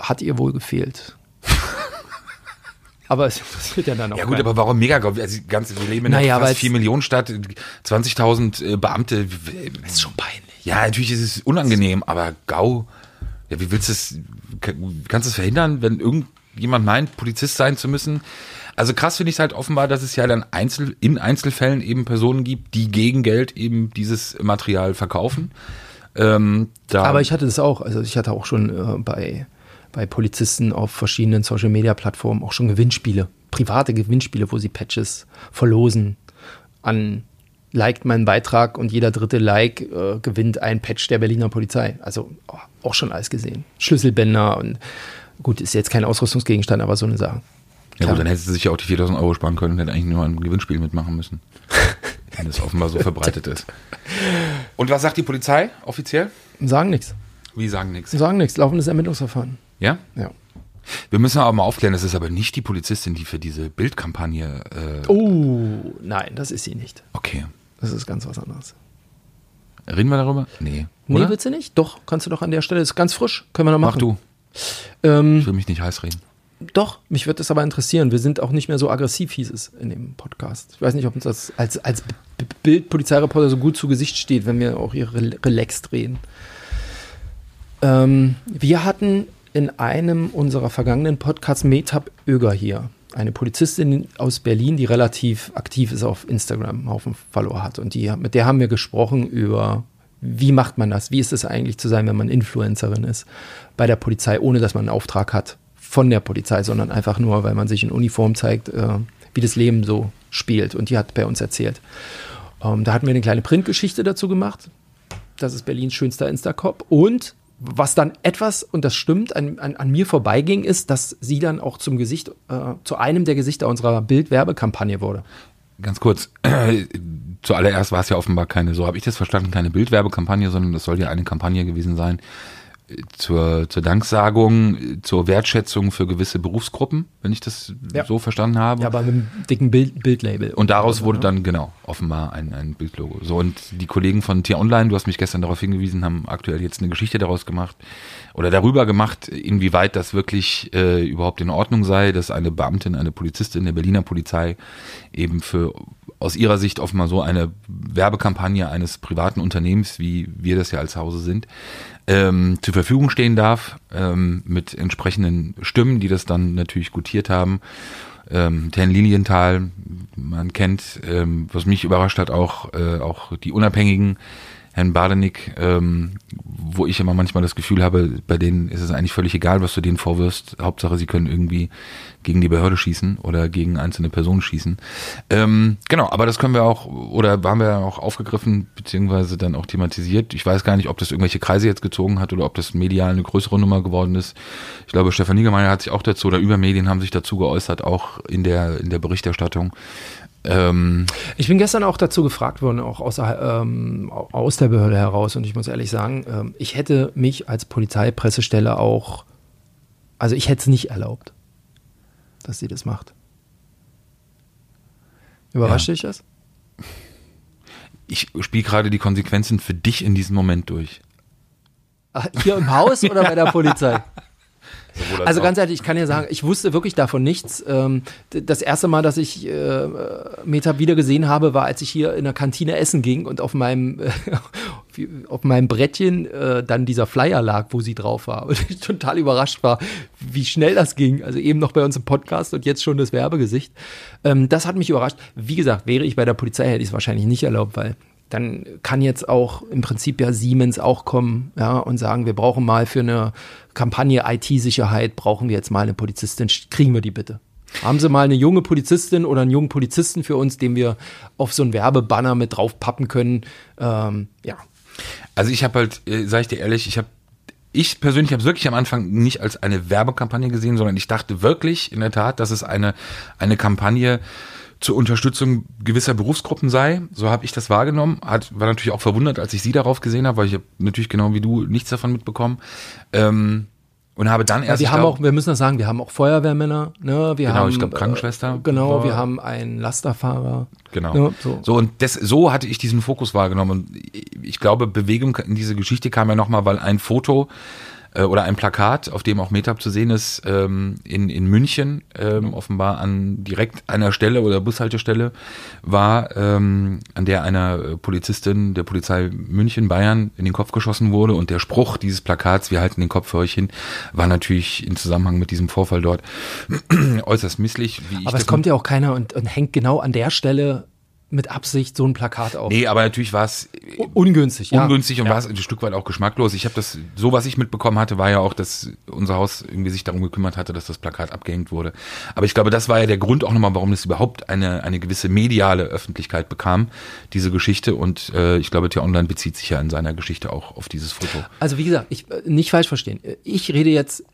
hat ihr wohl gefehlt. aber es interessiert ja dann auch Ja gut, keinen. aber warum mega? Also die ganze, wir leben in Naja, einer weil's- fast 4 Millionen Stadt, 20.000 äh, Beamte. Das ist schon peinlich. Ja, natürlich ist es unangenehm, aber GAU, ja, wie willst du es, kann- kannst du es verhindern, wenn irgendjemand meint, Polizist sein zu müssen? Also krass finde ich es halt offenbar, dass es ja dann Einzel, in Einzelfällen eben Personen gibt, die gegen Geld eben dieses Material verkaufen. Ähm, Aber ich hatte das auch. Also ich hatte auch schon äh, bei, bei Polizisten auf verschiedenen Social Media Plattformen auch schon Gewinnspiele, private Gewinnspiele, wo sie Patches verlosen an liked meinen Beitrag und jeder dritte Like äh, gewinnt ein Patch der Berliner Polizei. Also oh, auch schon alles gesehen. Schlüsselbänder und gut, ist jetzt kein Ausrüstungsgegenstand, aber so eine Sache. ja gut, dann hättest du sich ja auch die 4000 Euro sparen können und hätte eigentlich nur ein Gewinnspiel mitmachen müssen. wenn das offenbar so verbreitet ist. Und was sagt die Polizei offiziell? Sagen nichts. Wie sagen nichts. Sagen nichts. Laufendes Ermittlungsverfahren. Ja? Ja. Wir müssen aber mal aufklären, das ist aber nicht die Polizistin, die für diese Bildkampagne. Äh, Oh, nein, das ist sie nicht. Okay. Das ist ganz was anderes. Reden wir darüber? Nee. Nee, Oder? wird sie nicht? Doch, kannst du doch an der Stelle. Ist ganz frisch. Können wir noch Mach machen. du. Ähm, Ich will mich nicht heiß reden. doch, mich wird das aber interessieren. Wir sind auch nicht mehr so aggressiv, hieß es in dem Podcast. Ich weiß nicht, ob uns das als, als Bild-Polizeireporter so gut zu Gesicht steht, wenn wir auch hier rel- relaxed reden. Ähm, wir hatten in einem unserer vergangenen Podcasts Metab Öger hier. Eine Polizistin aus Berlin, die relativ aktiv ist auf Instagram, einen Haufen Follower hat. Und die, mit der haben wir gesprochen über, wie macht man das? Wie ist es eigentlich zu sein, wenn man Influencerin ist bei der Polizei, ohne dass man einen Auftrag hat von der Polizei, sondern einfach nur, weil man sich in Uniform zeigt, äh, wie das Leben so spielt. Und die hat bei uns erzählt. Ähm, da hatten wir eine kleine Printgeschichte dazu gemacht. Das ist Berlins schönster Instacop. Und was dann etwas, und das stimmt, an, an, an mir vorbeiging, ist, dass sie dann auch zum Gesicht, äh, zu einem der Gesichter unserer Bildwerbekampagne wurde. Ganz kurz. Zuallererst war es ja offenbar keine, so habe ich das verstanden, keine Bildwerbekampagne, sondern das soll ja eine Kampagne gewesen sein zur, zur Danksagung, zur Wertschätzung für gewisse Berufsgruppen, wenn ich das Ja. so verstanden habe. Ja, aber mit einem dicken Bild, Bildlabel. Und daraus wurde dann, genau, offenbar ein, ein Bildlogo. So, und die Kollegen von Tier Online, du hast mich gestern darauf hingewiesen, haben aktuell jetzt eine Geschichte daraus gemacht oder darüber gemacht, inwieweit das wirklich äh, überhaupt in Ordnung sei, dass eine Beamtin, eine Polizistin der Berliner Polizei eben für aus ihrer Sicht offenbar so eine Werbekampagne eines privaten Unternehmens, wie wir das ja als Hause sind, ähm, zur Verfügung stehen darf, ähm, mit entsprechenden Stimmen, die das dann natürlich gutiert haben. Ähm, Lilienthal, man kennt, ähm, was mich überrascht hat, auch, äh, auch die Unabhängigen, Herrn Badenig, ähm, wo ich immer manchmal das Gefühl habe, bei denen ist es eigentlich völlig egal, was du denen vorwirfst. Hauptsache, sie können irgendwie gegen die Behörde schießen oder gegen einzelne Personen schießen. Ähm, genau, aber das können wir auch, oder haben wir auch aufgegriffen, beziehungsweise dann auch thematisiert. Ich weiß gar nicht, ob das irgendwelche Kreise jetzt gezogen hat oder ob das medial eine größere Nummer geworden ist. Ich glaube, Stefan Niggemeier hat sich auch dazu, oder Übermedien haben sich dazu geäußert, auch in der, in der Berichterstattung. Ähm, Ich bin gestern auch dazu gefragt worden, auch außer, ähm, aus der Behörde heraus. Und ich muss ehrlich sagen, ähm, ich hätte mich als Polizeipressestelle auch, also ich hätte es nicht erlaubt, dass sie das macht. Überrascht dich das? ich spiele gerade die Konsequenzen für dich in diesem Moment durch. Ah, Hier im Haus oder bei der Polizei? Als Also ganz ehrlich, ich kann ja sagen, ich wusste wirklich davon nichts. Ähm, Das erste Mal, dass ich äh, Meta wieder gesehen habe, war, als ich hier in der Kantine essen ging und auf meinem, auf meinem Brettchen äh, dann dieser Flyer lag, wo sie drauf war. Und ich total überrascht war, wie schnell das ging. Also eben noch bei uns im Podcast und jetzt schon das Werbegesicht. Ähm, das hat mich überrascht. Wie gesagt, wäre ich bei der Polizei, hätte ich es wahrscheinlich nicht erlaubt, weil dann kann jetzt auch im Prinzip ja Siemens auch kommen ja, und sagen, wir brauchen mal für eine Kampagne IT-Sicherheit, brauchen wir jetzt mal eine Polizistin, kriegen wir die bitte. Haben Sie mal eine junge Polizistin oder einen jungen Polizisten für uns, den wir auf so einen Werbebanner mit drauf pappen können? Ähm, ja, Also ich habe halt, äh, sag ich dir ehrlich, ich habe ich persönlich habe es wirklich am Anfang nicht als eine Werbekampagne gesehen, sondern ich dachte wirklich in der Tat, dass es eine eine Kampagne zur Unterstützung gewisser Berufsgruppen sei. So habe ich das wahrgenommen. Hat, war natürlich auch verwundert, als ich sie darauf gesehen habe, weil ich habe natürlich genau wie du nichts davon mitbekommen. Ähm, und habe dann Ja, erst. wir ich haben glaub- auch, wir müssen das sagen, wir haben auch Feuerwehrmänner, ne? Wir Genau, haben, ich glaub, Krankenschwester Äh, genau, war- wir haben einen Lasterfahrer. Genau. Ne, so. so. und das, so hatte ich diesen Fokus wahrgenommen. Und ich glaube, Bewegung in diese Geschichte kam ja nochmal, weil ein Foto äh, oder ein Plakat, auf dem auch Meetup zu sehen ist, ähm, in, in München, ähm, offenbar an direkt einer Stelle oder Bushaltestelle war, ähm, an der einer äh, Polizistin der Polizei München, Bayern, in den Kopf geschossen wurde. Und der Spruch dieses Plakats, wir halten den Kopf für euch hin, war natürlich in Zusammenhang mit diesem Vorfall dort äußerst misslich. Wie ich Aber es kommt ja auch keiner und, und hängt genau an der Stelle mit Absicht so ein Plakat auf. Nee, aber natürlich war es Ungünstig, ja. ungünstig und war es ein Stück weit auch geschmacklos. Ich habe das, so was ich mitbekommen hatte, war ja auch, dass unser Haus irgendwie sich darum gekümmert hatte, dass das Plakat abgehängt wurde. Aber ich glaube, das war ja der Grund auch nochmal, warum es überhaupt eine, eine gewisse mediale Öffentlichkeit bekam, diese Geschichte. Und äh, ich glaube, T-Online bezieht sich ja in seiner Geschichte auch auf dieses Foto. Also wie gesagt, ich äh, nicht falsch verstehen. Ich rede jetzt,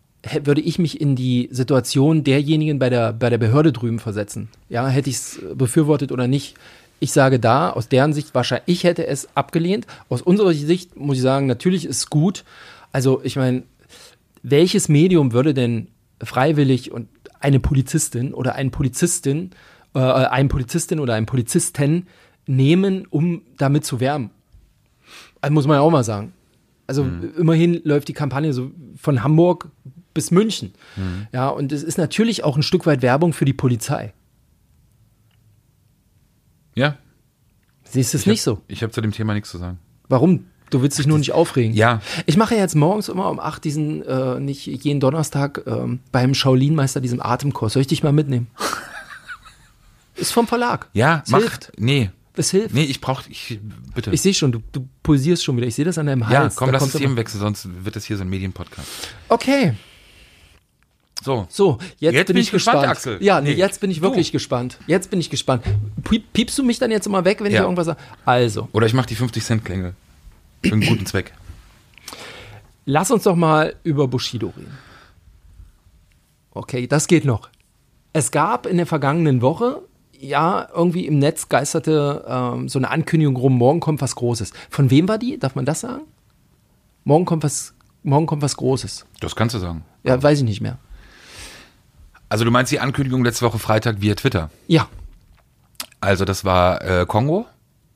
würde ich mich in die Situation derjenigen bei der, bei der Behörde drüben versetzen. Ja, hätte ich es befürwortet oder nicht. Ich sage da, aus deren Sicht wahrscheinlich, ich hätte es abgelehnt. Aus unserer Sicht muss ich sagen, natürlich ist es gut. Also ich meine, welches Medium würde denn freiwillig und eine Polizistin oder einen Polizistin, äh, einen Polizistin oder einen Polizisten nehmen, um damit zu werben? Also muss man ja auch mal sagen. Also immerhin läuft die Kampagne so von Hamburg bis München. Ja, und es ist natürlich auch ein Stück weit Werbung für die Polizei. Ja, Siehst du es nicht so? ich habe zu dem Thema nichts zu sagen. Warum? Du willst dich nur nicht aufregen. Ja. Ich mache ja jetzt morgens immer um 8 diesen, äh, nicht jeden Donnerstag ähm, beim Shaolin-Meister diesen Atemkurs. Soll ich dich mal mitnehmen? Ist vom Verlag. Ja, es mach. hilft. Nee. Es hilft. Nee, ich brauche, ich, bitte. Ich sehe schon, du, du pulsierst schon wieder. Ich sehe das an deinem Hals. ja, komm, Da lass uns immer- Themenwechsel, sonst wird das hier so ein Medienpodcast. Okay. So. So, jetzt, Jetzt bin, bin ich ich gespannt, gespannt. Axel. Ja, nee, Nee, jetzt bin ich wirklich gespannt. Jetzt bin ich gespannt. Piep, piepst du mich dann jetzt immer weg, wenn ich Ja. irgendwas sage? Also, Oder ich mache die 50 Cent Klingel. Für einen guten Zweck. lass uns doch mal über Bushido reden. Okay, das geht noch. Es gab in der vergangenen Woche, ja, irgendwie im Netz geisterte ähm, so eine Ankündigung rum, morgen kommt was Großes. Von wem war die? Darf man das sagen? Morgen kommt was, morgen kommt was Großes. Das kannst du sagen. Ja, weiß ich nicht mehr. Also du meinst die Ankündigung letzte Woche Freitag via Twitter. Ja, Also das war äh, Kongo.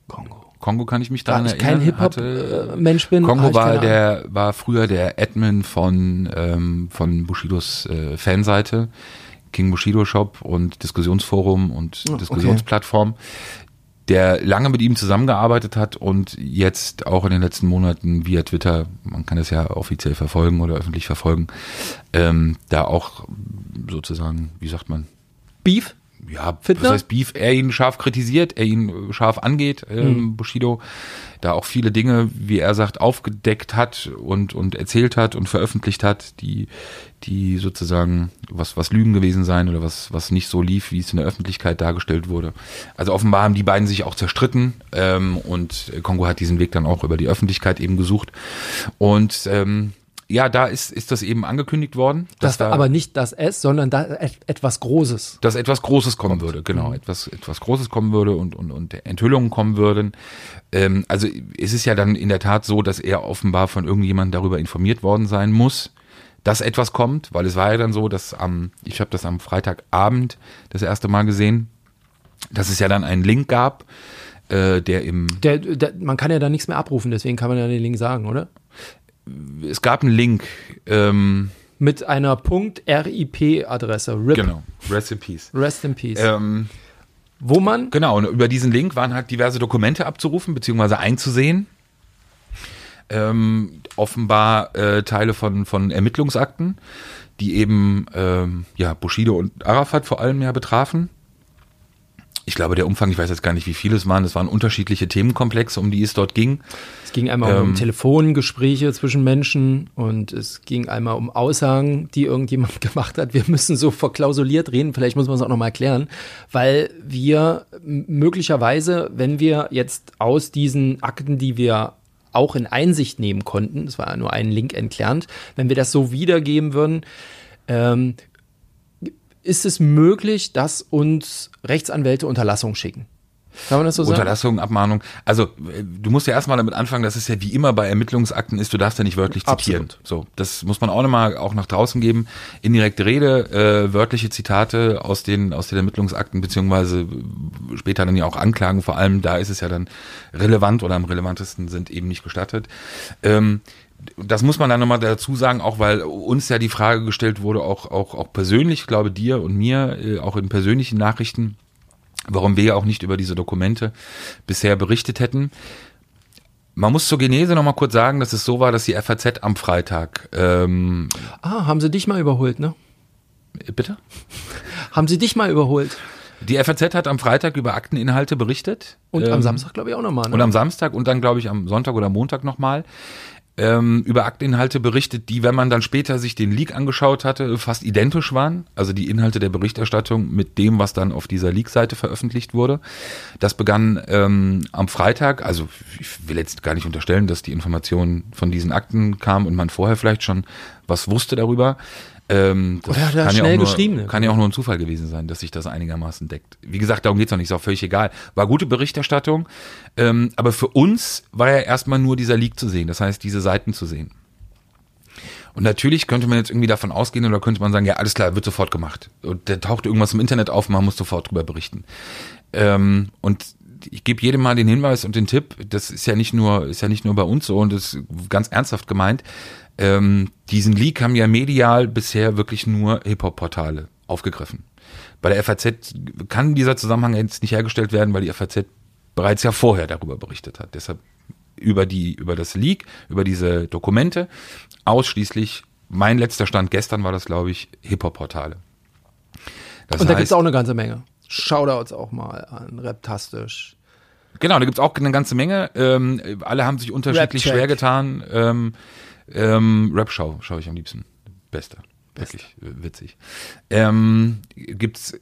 Kongo. Kongo kann ich mich Da daran ich erinnern. kein hatte- Hip-Hop-Mensch bin. hab Kongo war der war früher der Admin von ähm, von Bushidos äh, Fanseite, King Bushido Shop und Diskussionsforum und okay. Diskussionsplattform, der lange mit ihm zusammengearbeitet hat und jetzt auch in den letzten Monaten via Twitter, man kann das ja offiziell verfolgen oder öffentlich verfolgen, ähm, da auch sozusagen, wie sagt man, Beef? ja, Fitner? was heißt Beef, er ihn scharf kritisiert, er ihn scharf angeht, ähm, Bushido, da auch viele Dinge, wie er sagt, aufgedeckt hat und, und erzählt hat und veröffentlicht hat, die, die sozusagen was, was Lügen gewesen sein oder was, was nicht so lief, wie es in der Öffentlichkeit dargestellt wurde. Also offenbar haben die beiden sich auch zerstritten ähm, und Kongo hat diesen Weg dann auch über die Öffentlichkeit eben gesucht. Und ähm, ja, da ist, ist das eben angekündigt worden. Das war aber nicht das S, sondern da et etwas Großes. dass etwas Großes kommen würde, genau, etwas etwas Großes kommen würde und und und Enthüllungen kommen würden. Ähm, also es ist ja dann in der Tat so, dass er offenbar von irgendjemandem darüber informiert worden sein muss, dass etwas kommt, weil es war ja dann so, dass am ich habe das am Freitagabend das erste Mal gesehen, dass es ja dann einen Link gab, äh, der im Der, der, man kann ja da nichts mehr abrufen, deswegen kann man ja den Link sagen, oder? Es gab einen Link ähm, Mit einer .rip-Adresse. RIP. Genau, Recipes. Rest in Peace. Ähm, Wo man Genau, und über diesen Link waren halt diverse Dokumente abzurufen bzw. einzusehen. Ähm, offenbar äh, Teile von, von Ermittlungsakten, die eben ähm, ja, Bushido und Arafat vor allem ja betrafen. Ich glaube, der Umfang, ich weiß jetzt gar nicht, wie viele es waren, es waren unterschiedliche Themenkomplexe, um die es dort ging. Es ging einmal um Ähm. Telefongespräche zwischen Menschen und es ging einmal um Aussagen, die irgendjemand gemacht hat. Wir müssen so verklausuliert reden, vielleicht muss man es auch nochmal erklären, weil wir möglicherweise, wenn wir jetzt aus diesen Akten, die wir auch in Einsicht nehmen konnten, das war ja nur ein Link entfernt, wenn wir das so wiedergeben würden, ähm, ist es möglich, dass uns Rechtsanwälte Unterlassung schicken. Kann man das so sagen? Unterlassung, Abmahnung. Also äh, du musst ja erstmal damit anfangen, dass es ja wie immer bei Ermittlungsakten ist, du darfst ja nicht wörtlich zitieren. Absolut. So, das muss man auch nochmal auch nach draußen geben. Indirekte Rede, äh, wörtliche Zitate aus den aus den Ermittlungsakten beziehungsweise äh, später dann ja auch Anklagen. Vor allem da ist es ja dann relevant oder am relevantesten sind eben nicht gestattet. Ähm, das muss man dann nochmal dazu sagen, auch weil uns ja die Frage gestellt wurde, auch, auch, auch persönlich, ich glaube dir und mir, äh, auch in persönlichen Nachrichten, warum wir ja auch nicht über diese Dokumente bisher berichtet hätten. Man muss zur Genese nochmal kurz sagen, dass es so war, dass die FAZ am Freitag, ähm, Ah, haben sie dich mal überholt, ne? bitte? Haben sie dich mal überholt? Die FAZ hat am Freitag über Akteninhalte berichtet. Und am Ähm, Samstag, glaube ich, auch nochmal. Ne? Und am Samstag und dann, glaube ich, am Sonntag oder Montag nochmal ähm, über Akteninhalte berichtet, die, wenn man dann später sich den Leak angeschaut hatte, fast identisch waren. Also die Inhalte der Berichterstattung mit dem, was dann auf dieser Leak-Seite veröffentlicht wurde. Das begann ähm, am Freitag. Also ich will jetzt gar nicht unterstellen, dass die Informationen von diesen Akten kamen und man vorher vielleicht schon was wusste darüber. Ähm, das Oder hat er kann ja schnell auch nur, geschrieben, ne? Kann ja auch nur ein Zufall gewesen sein, dass sich das einigermaßen deckt. Wie gesagt, darum geht's noch nicht, ist auch völlig egal. War gute Berichterstattung, ähm, aber für uns war ja erstmal nur dieser Leak zu sehen, das heißt, diese Seiten zu sehen. Und natürlich könnte man jetzt irgendwie davon ausgehen oder könnte man sagen, ja, alles klar, wird sofort gemacht. Und da taucht irgendwas im Internet auf, man muss sofort drüber berichten. Ähm, und ich gebe jedem mal den Hinweis und den Tipp, das ist ja nicht nur, ist ja nicht nur bei uns so und das ist ganz ernsthaft gemeint. Ähm, diesen Leak haben ja medial bisher wirklich nur Hip-Hop-Portale aufgegriffen. Bei der FAZ kann dieser Zusammenhang jetzt nicht hergestellt werden, weil die FAZ bereits ja vorher darüber berichtet hat. Deshalb über die, über das Leak, über diese Dokumente, ausschließlich, mein letzter Stand gestern war das, glaube ich, Hip-Hop-Portale. Und da gibt es auch eine ganze Menge. Shoutouts auch mal an Reptastisch. Genau, da gibt's auch eine ganze Menge. Ähm, alle haben sich unterschiedlich schwer getan. Ähm, ähm, Rap-Show schaue ich am liebsten. Beste. Wirklich äh, witzig. Ähm, gibt's,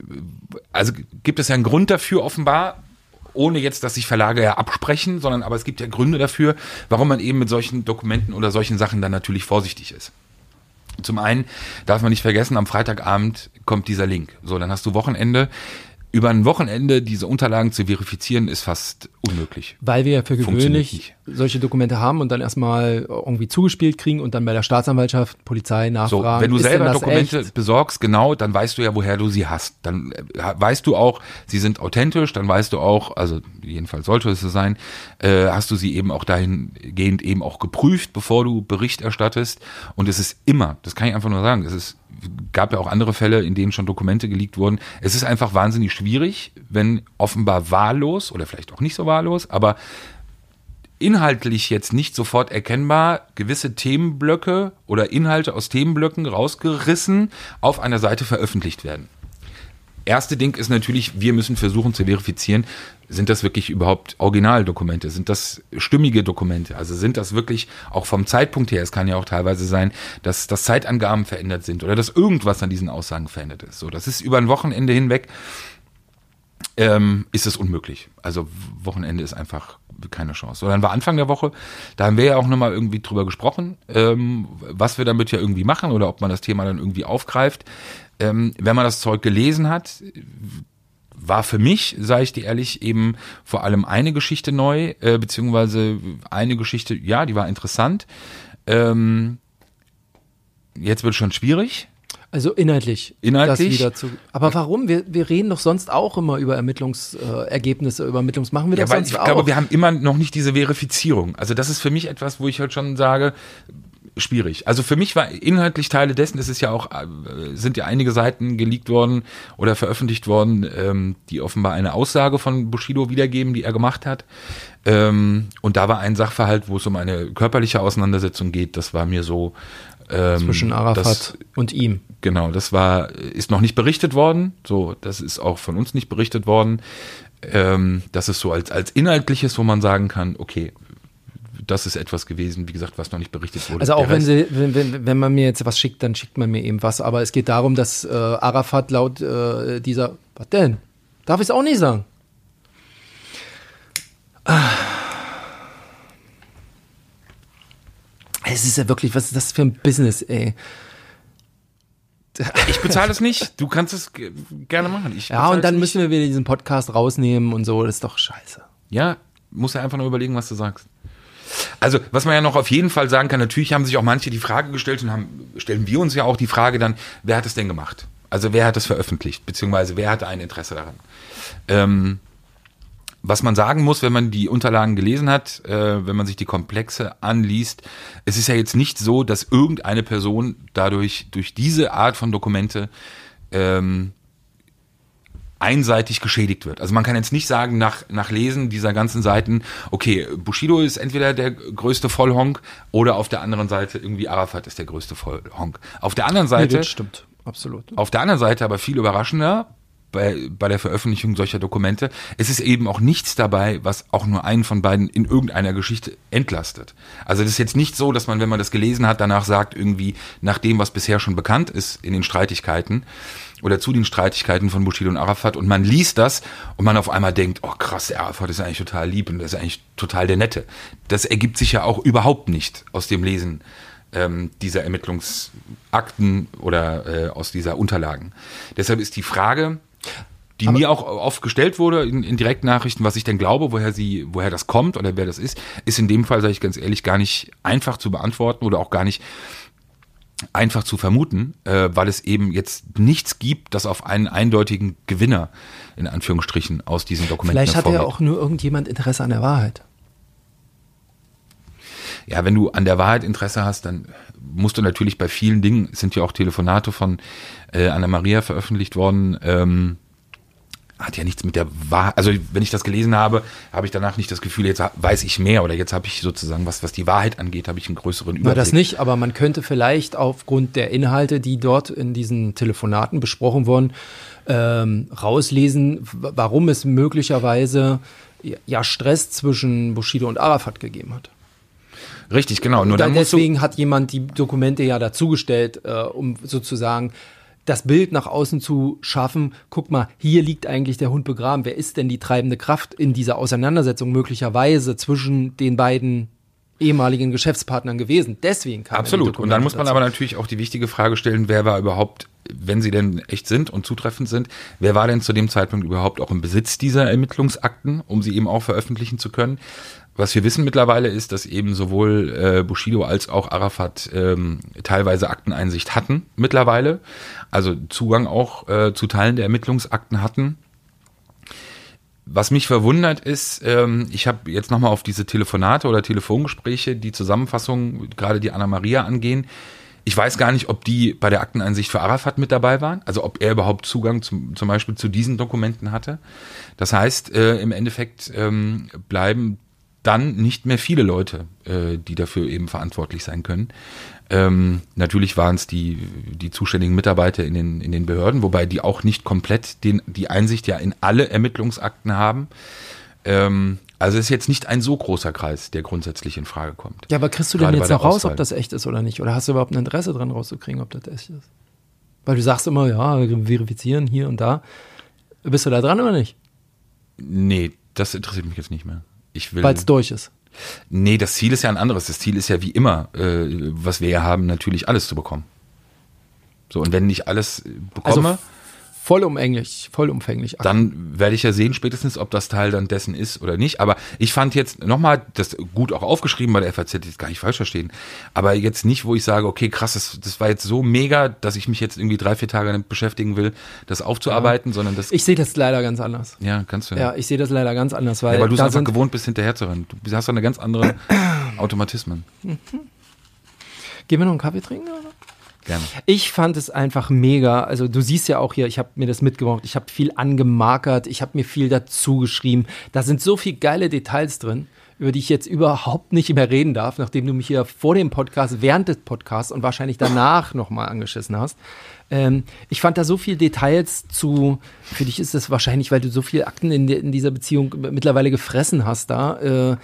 also gibt es ja einen Grund dafür offenbar, ohne jetzt, dass sich Verlage ja absprechen, sondern aber es gibt ja Gründe dafür, warum man eben mit solchen Dokumenten oder solchen Sachen dann natürlich vorsichtig ist. Zum einen darf man nicht vergessen, am Freitagabend kommt dieser Link. So, dann hast du Wochenende. Über ein Wochenende diese Unterlagen zu verifizieren, ist fast unmöglich. Weil wir ja für gewöhnlich solche Dokumente haben und dann erstmal irgendwie zugespielt kriegen und dann bei der Staatsanwaltschaft, Polizei So, nachfragen. wenn du selber Dokumente echt? besorgst, genau, dann weißt du ja, woher du sie hast. Dann äh, weißt du auch, sie sind authentisch, dann weißt du auch, also jedenfalls sollte es so sein, äh, hast du sie eben auch dahingehend eben auch geprüft, bevor du Bericht erstattest. Und es ist immer, das kann ich einfach nur sagen, es ist, gab ja auch andere Fälle, in denen schon Dokumente geleakt wurden. Es ist einfach wahnsinnig schwierig, wenn offenbar wahllos oder vielleicht auch nicht so wahllos, aber inhaltlich jetzt nicht sofort erkennbar gewisse Themenblöcke oder Inhalte aus Themenblöcken rausgerissen auf einer Seite veröffentlicht werden. Erste Ding ist natürlich, wir müssen versuchen zu verifizieren, sind das wirklich überhaupt Originaldokumente? Sind das stimmige Dokumente? Also sind das wirklich auch vom Zeitpunkt her, es kann ja auch teilweise sein, dass, dass Zeitangaben verändert sind oder dass irgendwas an diesen Aussagen verändert ist. So, das ist über ein Wochenende hinweg ähm, ist es unmöglich. Also Wochenende ist einfach keine Chance. So, dann war Anfang der Woche, da haben wir ja auch nochmal irgendwie drüber gesprochen, ähm, was wir damit ja irgendwie machen oder ob man das Thema dann irgendwie aufgreift. Ähm, wenn man das Zeug gelesen hat, war für mich, sage ich dir ehrlich, eben vor allem eine Geschichte neu, äh, beziehungsweise eine Geschichte, ja, die war interessant. Ähm, jetzt wird es schon schwierig. Also inhaltlich. Inhaltlich? Das wieder zu, aber warum? Wir, wir reden doch sonst auch immer über Ermittlungsergebnisse, Ergebnisse, über Ermittlungs machen wir Ja, weil sonst ich auch. glaube, wir haben immer noch nicht diese Verifizierung. Also das ist für mich etwas, wo ich halt schon sage, schwierig. Also für mich war inhaltlich Teile dessen, es ist ja auch, äh, sind ja einige Seiten geleakt worden oder veröffentlicht worden, ähm, die offenbar eine Aussage von Bushido wiedergeben, die er gemacht hat. Ähm, und da war ein Sachverhalt, wo es um eine körperliche Auseinandersetzung geht. Das war mir so ähm, Zwischen Arafat das, und ihm. Genau, das war, ist noch nicht berichtet worden. So, das ist auch von uns nicht berichtet worden. Ähm, das ist so als, als inhaltliches, wo man sagen kann, okay, das ist etwas gewesen, wie gesagt, was noch nicht berichtet wurde. Also auch wenn, sie, wenn, wenn, wenn man mir jetzt was schickt, dann schickt man mir eben was. Aber es geht darum, dass äh, Arafat laut äh, dieser. Was denn? Darf ich es auch nicht sagen? Ah. Es ist ja wirklich, was ist das für ein Business, ey? Ich bezahle es nicht. Du kannst es ge- gerne machen. Ich Ja, und dann müssen wir wieder diesen Podcast rausnehmen und so. Das ist doch scheiße. Ja, musst du einfach nur überlegen, was du sagst. Also, was man ja noch auf jeden Fall sagen kann, natürlich haben sich auch manche die Frage gestellt und haben, stellen wir uns ja auch die Frage dann, wer hat es denn gemacht? Also, wer hat es veröffentlicht? Beziehungsweise, wer hatte ein Interesse daran? Ähm, was man sagen muss, wenn man die Unterlagen gelesen hat, äh, wenn man sich die Komplexe anliest, es ist ja jetzt nicht so, dass irgendeine Person dadurch, durch diese Art von Dokumente, ähm, einseitig geschädigt wird. Also man kann jetzt nicht sagen, nach, nach Lesen dieser ganzen Seiten, okay, Bushido ist entweder der größte Vollhonk oder auf der anderen Seite irgendwie Arafat ist der größte Vollhonk. Auf der anderen Seite, das stimmt. Absolut. auf der anderen Seite aber viel überraschender, bei, bei der Veröffentlichung solcher Dokumente, es ist eben auch nichts dabei, was auch nur einen von beiden in irgendeiner Geschichte entlastet. Also das ist jetzt nicht so, dass man, wenn man das gelesen hat, danach sagt, irgendwie nach dem, was bisher schon bekannt ist in den Streitigkeiten oder zu den Streitigkeiten von Bushido und Arafat und man liest das und man auf einmal denkt, oh krass, der Arafat ist eigentlich total lieb und der ist eigentlich total der Nette. Das ergibt sich ja auch überhaupt nicht aus dem Lesen ähm, dieser Ermittlungsakten oder äh, aus dieser Unterlagen. Deshalb ist die Frage, die mir auch oft gestellt wurde in, in Direktnachrichten, was ich denn glaube, woher sie, woher das kommt oder wer das ist, ist in dem Fall, sage ich ganz ehrlich, gar nicht einfach zu beantworten oder auch gar nicht einfach zu vermuten, äh, weil es eben jetzt nichts gibt, das auf einen eindeutigen Gewinner in Anführungsstrichen aus diesen Dokumenten Vielleicht hat ja auch nur irgendjemand Interesse an der Wahrheit. Ja, wenn du an der Wahrheit Interesse hast, dann musst du natürlich bei vielen Dingen, es sind ja auch Telefonate von äh, Anna-Maria veröffentlicht worden, ähm, hat ja nichts mit der Wahrheit, also wenn ich das gelesen habe, habe ich danach nicht das Gefühl, jetzt weiß ich mehr oder jetzt habe ich sozusagen, was, was die Wahrheit angeht, habe ich einen größeren Na, Überblick. das nicht, aber man könnte vielleicht aufgrund der Inhalte, die dort in diesen Telefonaten besprochen wurden, ähm, rauslesen, warum es möglicherweise ja Stress zwischen Bushido und Arafat gegeben hat. Richtig, genau. Nur Da, dann deswegen hat jemand die Dokumente ja dazugestellt, äh, um sozusagen das Bild nach außen zu schaffen. Guck mal, hier liegt eigentlich der Hund begraben. Wer ist denn die treibende Kraft in dieser Auseinandersetzung möglicherweise zwischen den beiden ehemaligen Geschäftspartnern gewesen? Deswegen kam Absolut. Und dann muss man aber natürlich auch die wichtige Frage stellen, wer war überhaupt, wenn sie denn echt sind und zutreffend sind, wer war denn zu dem Zeitpunkt überhaupt auch im Besitz dieser Ermittlungsakten, um sie eben auch veröffentlichen zu können? Was wir wissen mittlerweile ist, dass eben sowohl äh, Bushido als auch Arafat ähm, teilweise Akteneinsicht hatten mittlerweile, also Zugang auch äh, zu Teilen der Ermittlungsakten hatten. Was mich verwundert ist, ähm, ich habe jetzt nochmal auf diese Telefonate oder Telefongespräche, die Zusammenfassung, gerade die Anna-Maria angehen. Ich weiß gar nicht, ob die bei der Akteneinsicht für Arafat mit dabei waren, also ob er überhaupt Zugang zum, zum Beispiel zu diesen Dokumenten hatte. Das heißt, äh, im Endeffekt ähm, bleiben dann nicht mehr viele Leute, äh, die dafür eben verantwortlich sein können. Ähm, natürlich waren es die, die zuständigen Mitarbeiter in den, in den Behörden, wobei die auch nicht komplett den, die Einsicht ja in alle Ermittlungsakten haben. Ähm, also es ist jetzt nicht ein so großer Kreis, der grundsätzlich in Frage kommt. Ja, aber kriegst du denn jetzt noch raus, Auswahl. ob das echt ist oder nicht? Oder hast du überhaupt ein Interesse dran rauszukriegen, ob das echt ist? Weil du sagst immer, ja, verifizieren hier und da. Bist du da dran oder nicht? Nee, das interessiert mich jetzt nicht mehr. Ich will. Weil es durch ist. Nee, das Ziel ist ja ein anderes. Das Ziel ist ja wie immer, äh, was wir ja haben, natürlich alles zu bekommen. So, und wenn ich alles äh, Also bekomme, vollumfänglich, vollumfänglich. dann werde ich ja sehen spätestens, ob das Teil dann dessen ist oder nicht. Aber ich fand jetzt nochmal, das gut auch aufgeschrieben bei der FAZ, jetzt gar nicht falsch verstehen, aber jetzt nicht, wo ich sage, okay, krass, das, das war jetzt so mega, dass ich mich jetzt irgendwie drei, vier Tage damit beschäftigen will, das aufzuarbeiten, sondern das, Ich sehe das leider ganz anders. ja, kannst du Ja, ich sehe das leider ganz anders, weil Ja, weil du es einfach gewohnt bist, hinterher zu rennen. Du hast doch eine ganz andere Automatismen. Gehen wir noch einen Kaffee trinken? Oder? Gerne. Ich fand es einfach mega. Also du siehst ja auch hier, ich habe mir das mitgebracht, ich habe viel angemarkert, ich habe mir viel dazu geschrieben. Da sind so viele geile Details drin, über die ich jetzt überhaupt nicht mehr reden darf, nachdem du mich hier vor dem Podcast, während des Podcasts und wahrscheinlich danach nochmal angeschissen hast. Ähm, ich fand da so viele Details zu, für dich ist das wahrscheinlich, weil du so viele Akten in, in dieser Beziehung mittlerweile gefressen hast da. Äh,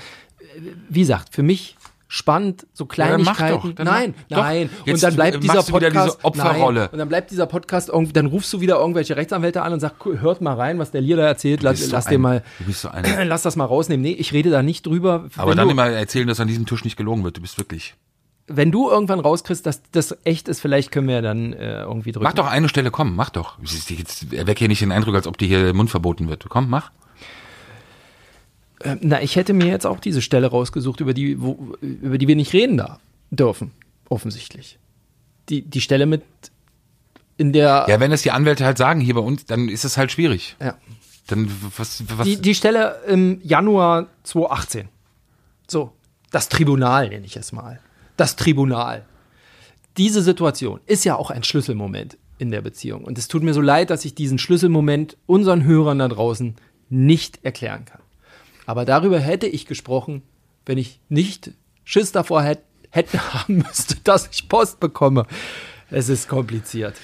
wie gesagt, für mich spannend, so mach Kleinigkeiten. doch, dann nein, doch. nein. Jetzt und dann bleibt dieser Podcast diese Opferrolle. Nein. Und dann bleibt dieser Podcast irgendwie, dann rufst du wieder irgendwelche Rechtsanwälte an und sagst, "Cool, hört mal rein, was der Lier da erzählt, lass, so lass ein- dir mal, so lass das mal rausnehmen. Nee, ich rede da nicht drüber. Aber dann du, immer erzählen, dass an diesem Tisch nicht gelogen wird. Du bist wirklich. wenn du irgendwann rauskriegst, dass das echt ist, vielleicht können wir ja dann äh, irgendwie drücken. Mach doch eine Stelle, komm, mach doch. Jetzt erweck hier nicht den Eindruck, als ob dir hier der Mund verboten wird. Komm, mach. Ähm, Na, ich hätte mir jetzt auch diese Stelle rausgesucht, über die, wo, über die wir nicht reden da dürfen, offensichtlich. Die, die Stelle mit in der Ja, wenn es die Anwälte halt sagen hier bei uns, dann ist es halt schwierig. ja. Dann was, was Die, die Stelle im Januar 2018. So, das Tribunal nenne ich es mal. Das Tribunal. Diese Situation ist ja auch ein Schlüsselmoment in der Beziehung. Und es tut mir so leid, dass ich diesen Schlüsselmoment unseren Hörern da draußen nicht erklären kann. Aber darüber hätte ich gesprochen, wenn ich nicht Schiss davor hätte, hätte haben müsste, dass ich Post bekomme. Es ist kompliziert.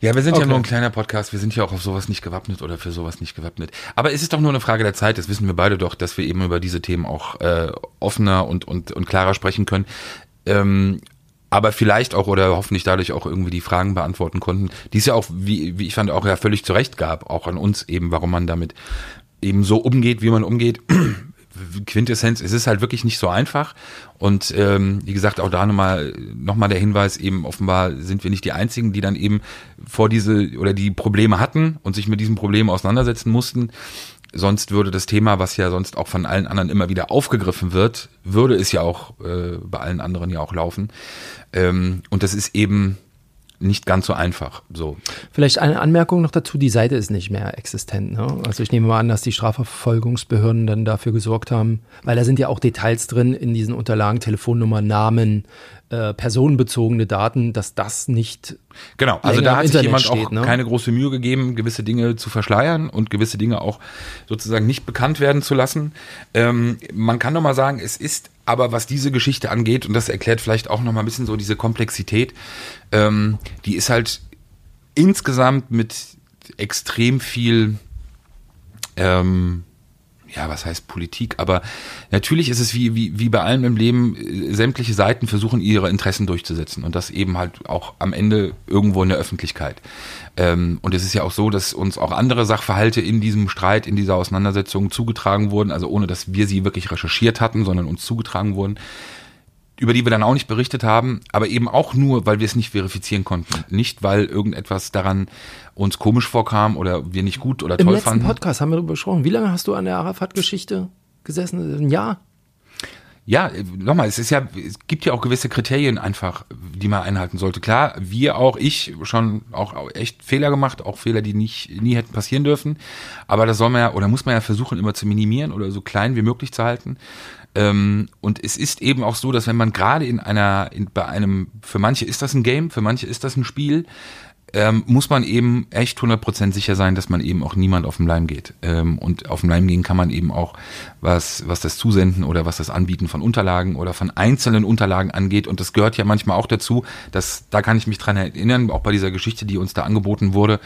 Ja, wir sind ja Okay. nur ein kleiner Podcast, wir sind ja auch auf sowas nicht gewappnet oder für sowas nicht gewappnet. Aber es ist doch nur eine Frage der Zeit, das wissen wir beide doch, dass wir eben über diese Themen auch äh, offener und, und, und klarer sprechen können. Ähm, aber vielleicht auch oder hoffentlich dadurch auch irgendwie die Fragen beantworten konnten, die es ja auch, wie, wie ich fand, auch ja völlig zu Recht gab, auch an uns eben, warum man damit eben so umgeht, wie man umgeht. Quintessenz, es ist halt wirklich nicht so einfach. Und ähm, wie gesagt, auch da nochmal noch mal der Hinweis, eben offenbar sind wir nicht die Einzigen, die dann eben vor diese oder die Probleme hatten und sich mit diesen Problemen auseinandersetzen mussten. Sonst würde das Thema, was ja sonst auch von allen anderen immer wieder aufgegriffen wird, würde es ja auch äh, bei allen anderen ja auch laufen. Ähm, und das ist eben nicht ganz so einfach. So. Vielleicht eine Anmerkung noch dazu, die Seite ist nicht mehr existent. Ne? Also ich nehme mal an, dass die Strafverfolgungsbehörden dann dafür gesorgt haben, weil da sind ja auch Details drin in diesen Unterlagen, Telefonnummer, Namen, äh, personenbezogene Daten, dass das nicht Genau, also da hat sich Internet jemand steht, auch ne? keine große Mühe gegeben, gewisse Dinge zu verschleiern und gewisse Dinge auch sozusagen nicht bekannt werden zu lassen. Ähm, man kann doch mal sagen, es ist aber, was diese Geschichte angeht, und das erklärt vielleicht auch noch mal ein bisschen so diese Komplexität, ähm, die ist halt insgesamt mit extrem viel ähm, ja, was heißt Politik, aber natürlich ist es wie, wie, wie bei allem im Leben, äh, sämtliche Seiten versuchen ihre Interessen durchzusetzen. Und das eben halt auch am Ende irgendwo in der Öffentlichkeit. Ähm, und es ist ja auch so, dass uns auch andere Sachverhalte in diesem Streit, in dieser Auseinandersetzung zugetragen wurden, also ohne dass wir sie wirklich recherchiert hatten, sondern uns zugetragen wurden, über die wir dann auch nicht berichtet haben, aber eben auch nur, weil wir es nicht verifizieren konnten. Nicht, weil irgendetwas daran uns komisch vorkam oder wir nicht gut oder Im toll letzten fanden. Podcast haben wir darüber gesprochen. Wie lange hast du an der Arafat-Geschichte gesessen? Ein Jahr? Ja, äh, nochmal, es ist ja, es gibt ja auch gewisse Kriterien einfach, die man einhalten sollte. Klar, wir auch, ich schon auch echt Fehler gemacht, auch Fehler, die nicht, nie hätten passieren dürfen. Aber das soll man ja, oder muss man ja versuchen, immer zu minimieren oder so klein wie möglich zu halten. Ähm, und es ist eben auch so, dass wenn man gerade in einer, in, bei einem, für manche ist das ein Game, für manche ist das ein Spiel, ähm, muss man eben echt 100% sicher sein, dass man eben auch niemand auf den Leim geht. Ähm, und auf den Leim gehen kann man eben auch, was, was das Zusenden oder was das Anbieten von Unterlagen oder von einzelnen Unterlagen angeht. Und das gehört ja manchmal auch dazu, dass, da kann ich mich dran erinnern, auch bei dieser Geschichte, die uns da angeboten wurde,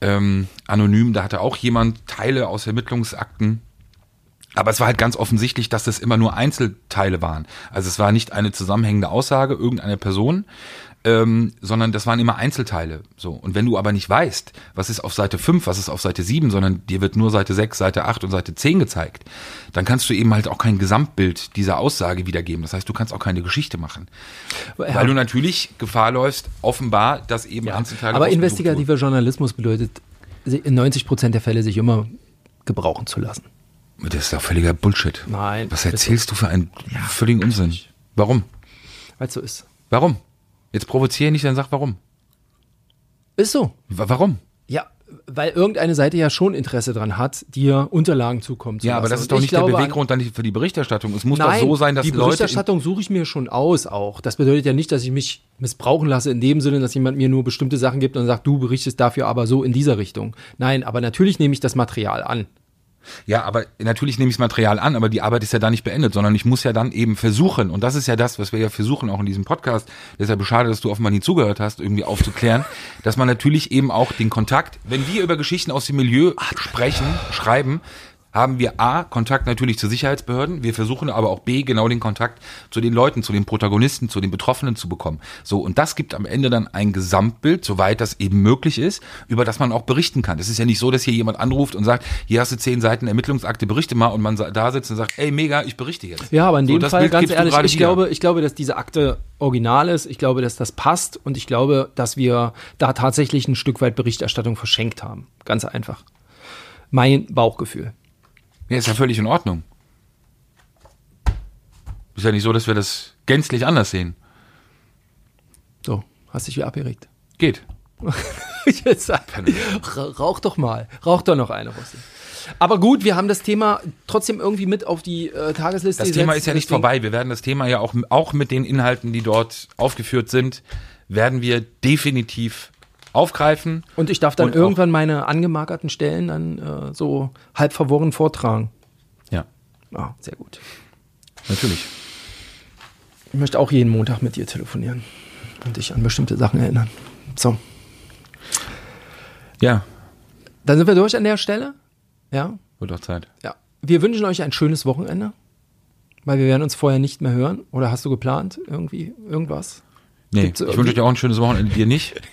ähm, anonym, da hatte auch jemand Teile aus Ermittlungsakten aber es war halt ganz offensichtlich, dass das immer nur Einzelteile waren. Also es war nicht eine zusammenhängende Aussage irgendeiner Person, ähm, sondern das waren immer Einzelteile. So. Und wenn du aber nicht weißt, was ist auf Seite 5, was ist auf Seite 7, sondern dir wird nur Seite 6, Seite 8 und Seite 10 gezeigt, dann kannst du eben halt auch kein Gesamtbild dieser Aussage wiedergeben. Das heißt, du kannst auch keine Geschichte machen. Weil du natürlich Gefahr läufst, offenbar, dass eben Einzelteile Aber investigativer Journalismus bedeutet, in 90 Prozent der Fälle sich immer gebrauchen zu lassen. Das ist doch völliger Bullshit. Nein. Was erzählst du für einen völligen Unsinn? Warum? Weil es so ist. Warum? Jetzt provoziere nicht, dann sag warum. Ist so. Wa- Warum? Ja, weil irgendeine Seite ja schon Interesse dran hat, dir Unterlagen zukommen zu Ja, lassen. aber das ist doch ich nicht der Beweggrund dann für die Berichterstattung. Es muss Nein, doch so sein, dass die Leute. in- Berichterstattung suche ich mir schon aus auch. Das bedeutet ja nicht, dass ich mich missbrauchen lasse in dem Sinne, dass jemand mir nur bestimmte Sachen gibt und sagt, du berichtest dafür aber so in dieser Richtung. Nein, aber natürlich nehme ich das Material an. Ja, aber natürlich nehme ich das Material an, aber die Arbeit ist ja da nicht beendet, sondern ich muss ja dann eben versuchen, und das ist ja das, was wir ja versuchen, auch in diesem Podcast, deshalb schade, dass du offenbar nie zugehört hast, irgendwie aufzuklären, dass man natürlich eben auch den Kontakt, wenn wir über Geschichten aus dem Milieu sprechen, schreiben, haben wir A, Kontakt natürlich zu Sicherheitsbehörden, wir versuchen aber auch B, genau den Kontakt zu den Leuten, zu den Protagonisten, zu den Betroffenen zu bekommen. So, und das gibt am Ende dann ein Gesamtbild, soweit das eben möglich ist, über das man auch berichten kann. Es ist ja nicht so, dass hier jemand anruft und sagt, hier hast du zehn Seiten Ermittlungsakte, berichte mal, und man da sitzt und sagt, ey, mega, ich berichte jetzt. Ja, aber in So, dem das Fall, ganz ehrlich, ich wieder. glaube, ich glaube, dass diese Akte original ist. Ich glaube, dass das passt und ich glaube, dass wir da tatsächlich ein Stück weit Berichterstattung verschenkt haben. Ganz einfach. Mein Bauchgefühl. Ja, ist ja völlig in Ordnung. Ist ja nicht so, dass wir das gänzlich anders sehen. So, hast dich wie abgeregt. Geht. Jetzt sag, ra- rauch doch mal. Rauch doch noch eine, Rossi. Aber gut, wir haben das Thema trotzdem irgendwie mit auf die äh, Tagesliste Das Thema ist ja nicht Deswegen- vorbei. Wir werden das Thema ja auch, auch mit den Inhalten, die dort aufgeführt sind, werden wir definitiv aufgreifen. Und ich darf dann irgendwann meine angemagerten Stellen dann äh, so halb verworren vortragen. Ja, Ah, sehr gut. natürlich. Ich möchte auch jeden Montag mit dir telefonieren und dich an bestimmte Sachen erinnern. So, Ja, dann sind wir durch an der Stelle. Ja, wird auch Zeit. ja. Wir wünschen euch ein schönes Wochenende, weil wir werden uns vorher nicht mehr hören. Oder hast du geplant irgendwie irgendwas? Nee, Gibt's ich wünsche euch auch ein schönes Wochenende, dir nicht.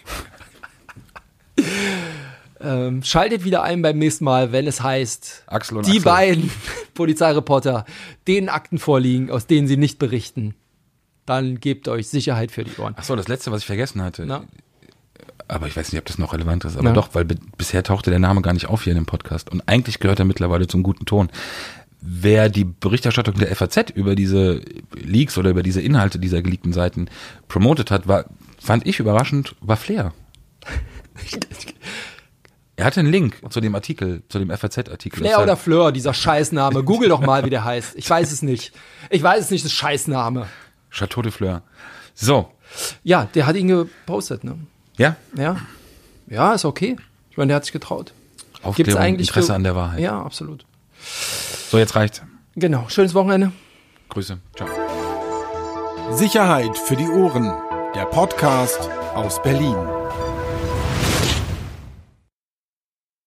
Ähm, schaltet wieder ein beim nächsten Mal, wenn es heißt, Axel und die Axel. beiden Polizeireporter, denen Akten vorliegen, aus denen sie nicht berichten. Dann gebt euch Sicherheit für die Ohren. Ach so, das letzte, was ich vergessen hatte. Na? Aber ich weiß nicht, ob das noch relevant ist. Aber Na? doch, weil bi- bisher tauchte der Name gar nicht auf hier in dem Podcast. Und eigentlich gehört er mittlerweile zum guten Ton. Wer die Berichterstattung der FAZ über diese Leaks oder über diese Inhalte dieser geleakten Seiten promotet hat, war, fand ich überraschend, war Flair. Er hatte einen Link zu dem Artikel, zu dem FAZ-Artikel. Flair oder Fleur, dieser Scheißname. Google doch mal, wie der heißt. Ich weiß es nicht. Ich weiß es nicht, das Scheißname. Chateau de Fleur. So, Ja, der hat ihn gepostet, ne? ja, Ja. Ja, ist okay. Ich meine, der hat sich getraut. Gibt's Aufklärung, eigentlich Interesse für- an der Wahrheit. Ja, absolut. So, jetzt reicht's. Genau. Schönes Wochenende. Grüße. Ciao. Sicherheit für die Ohren. Der Podcast aus Berlin.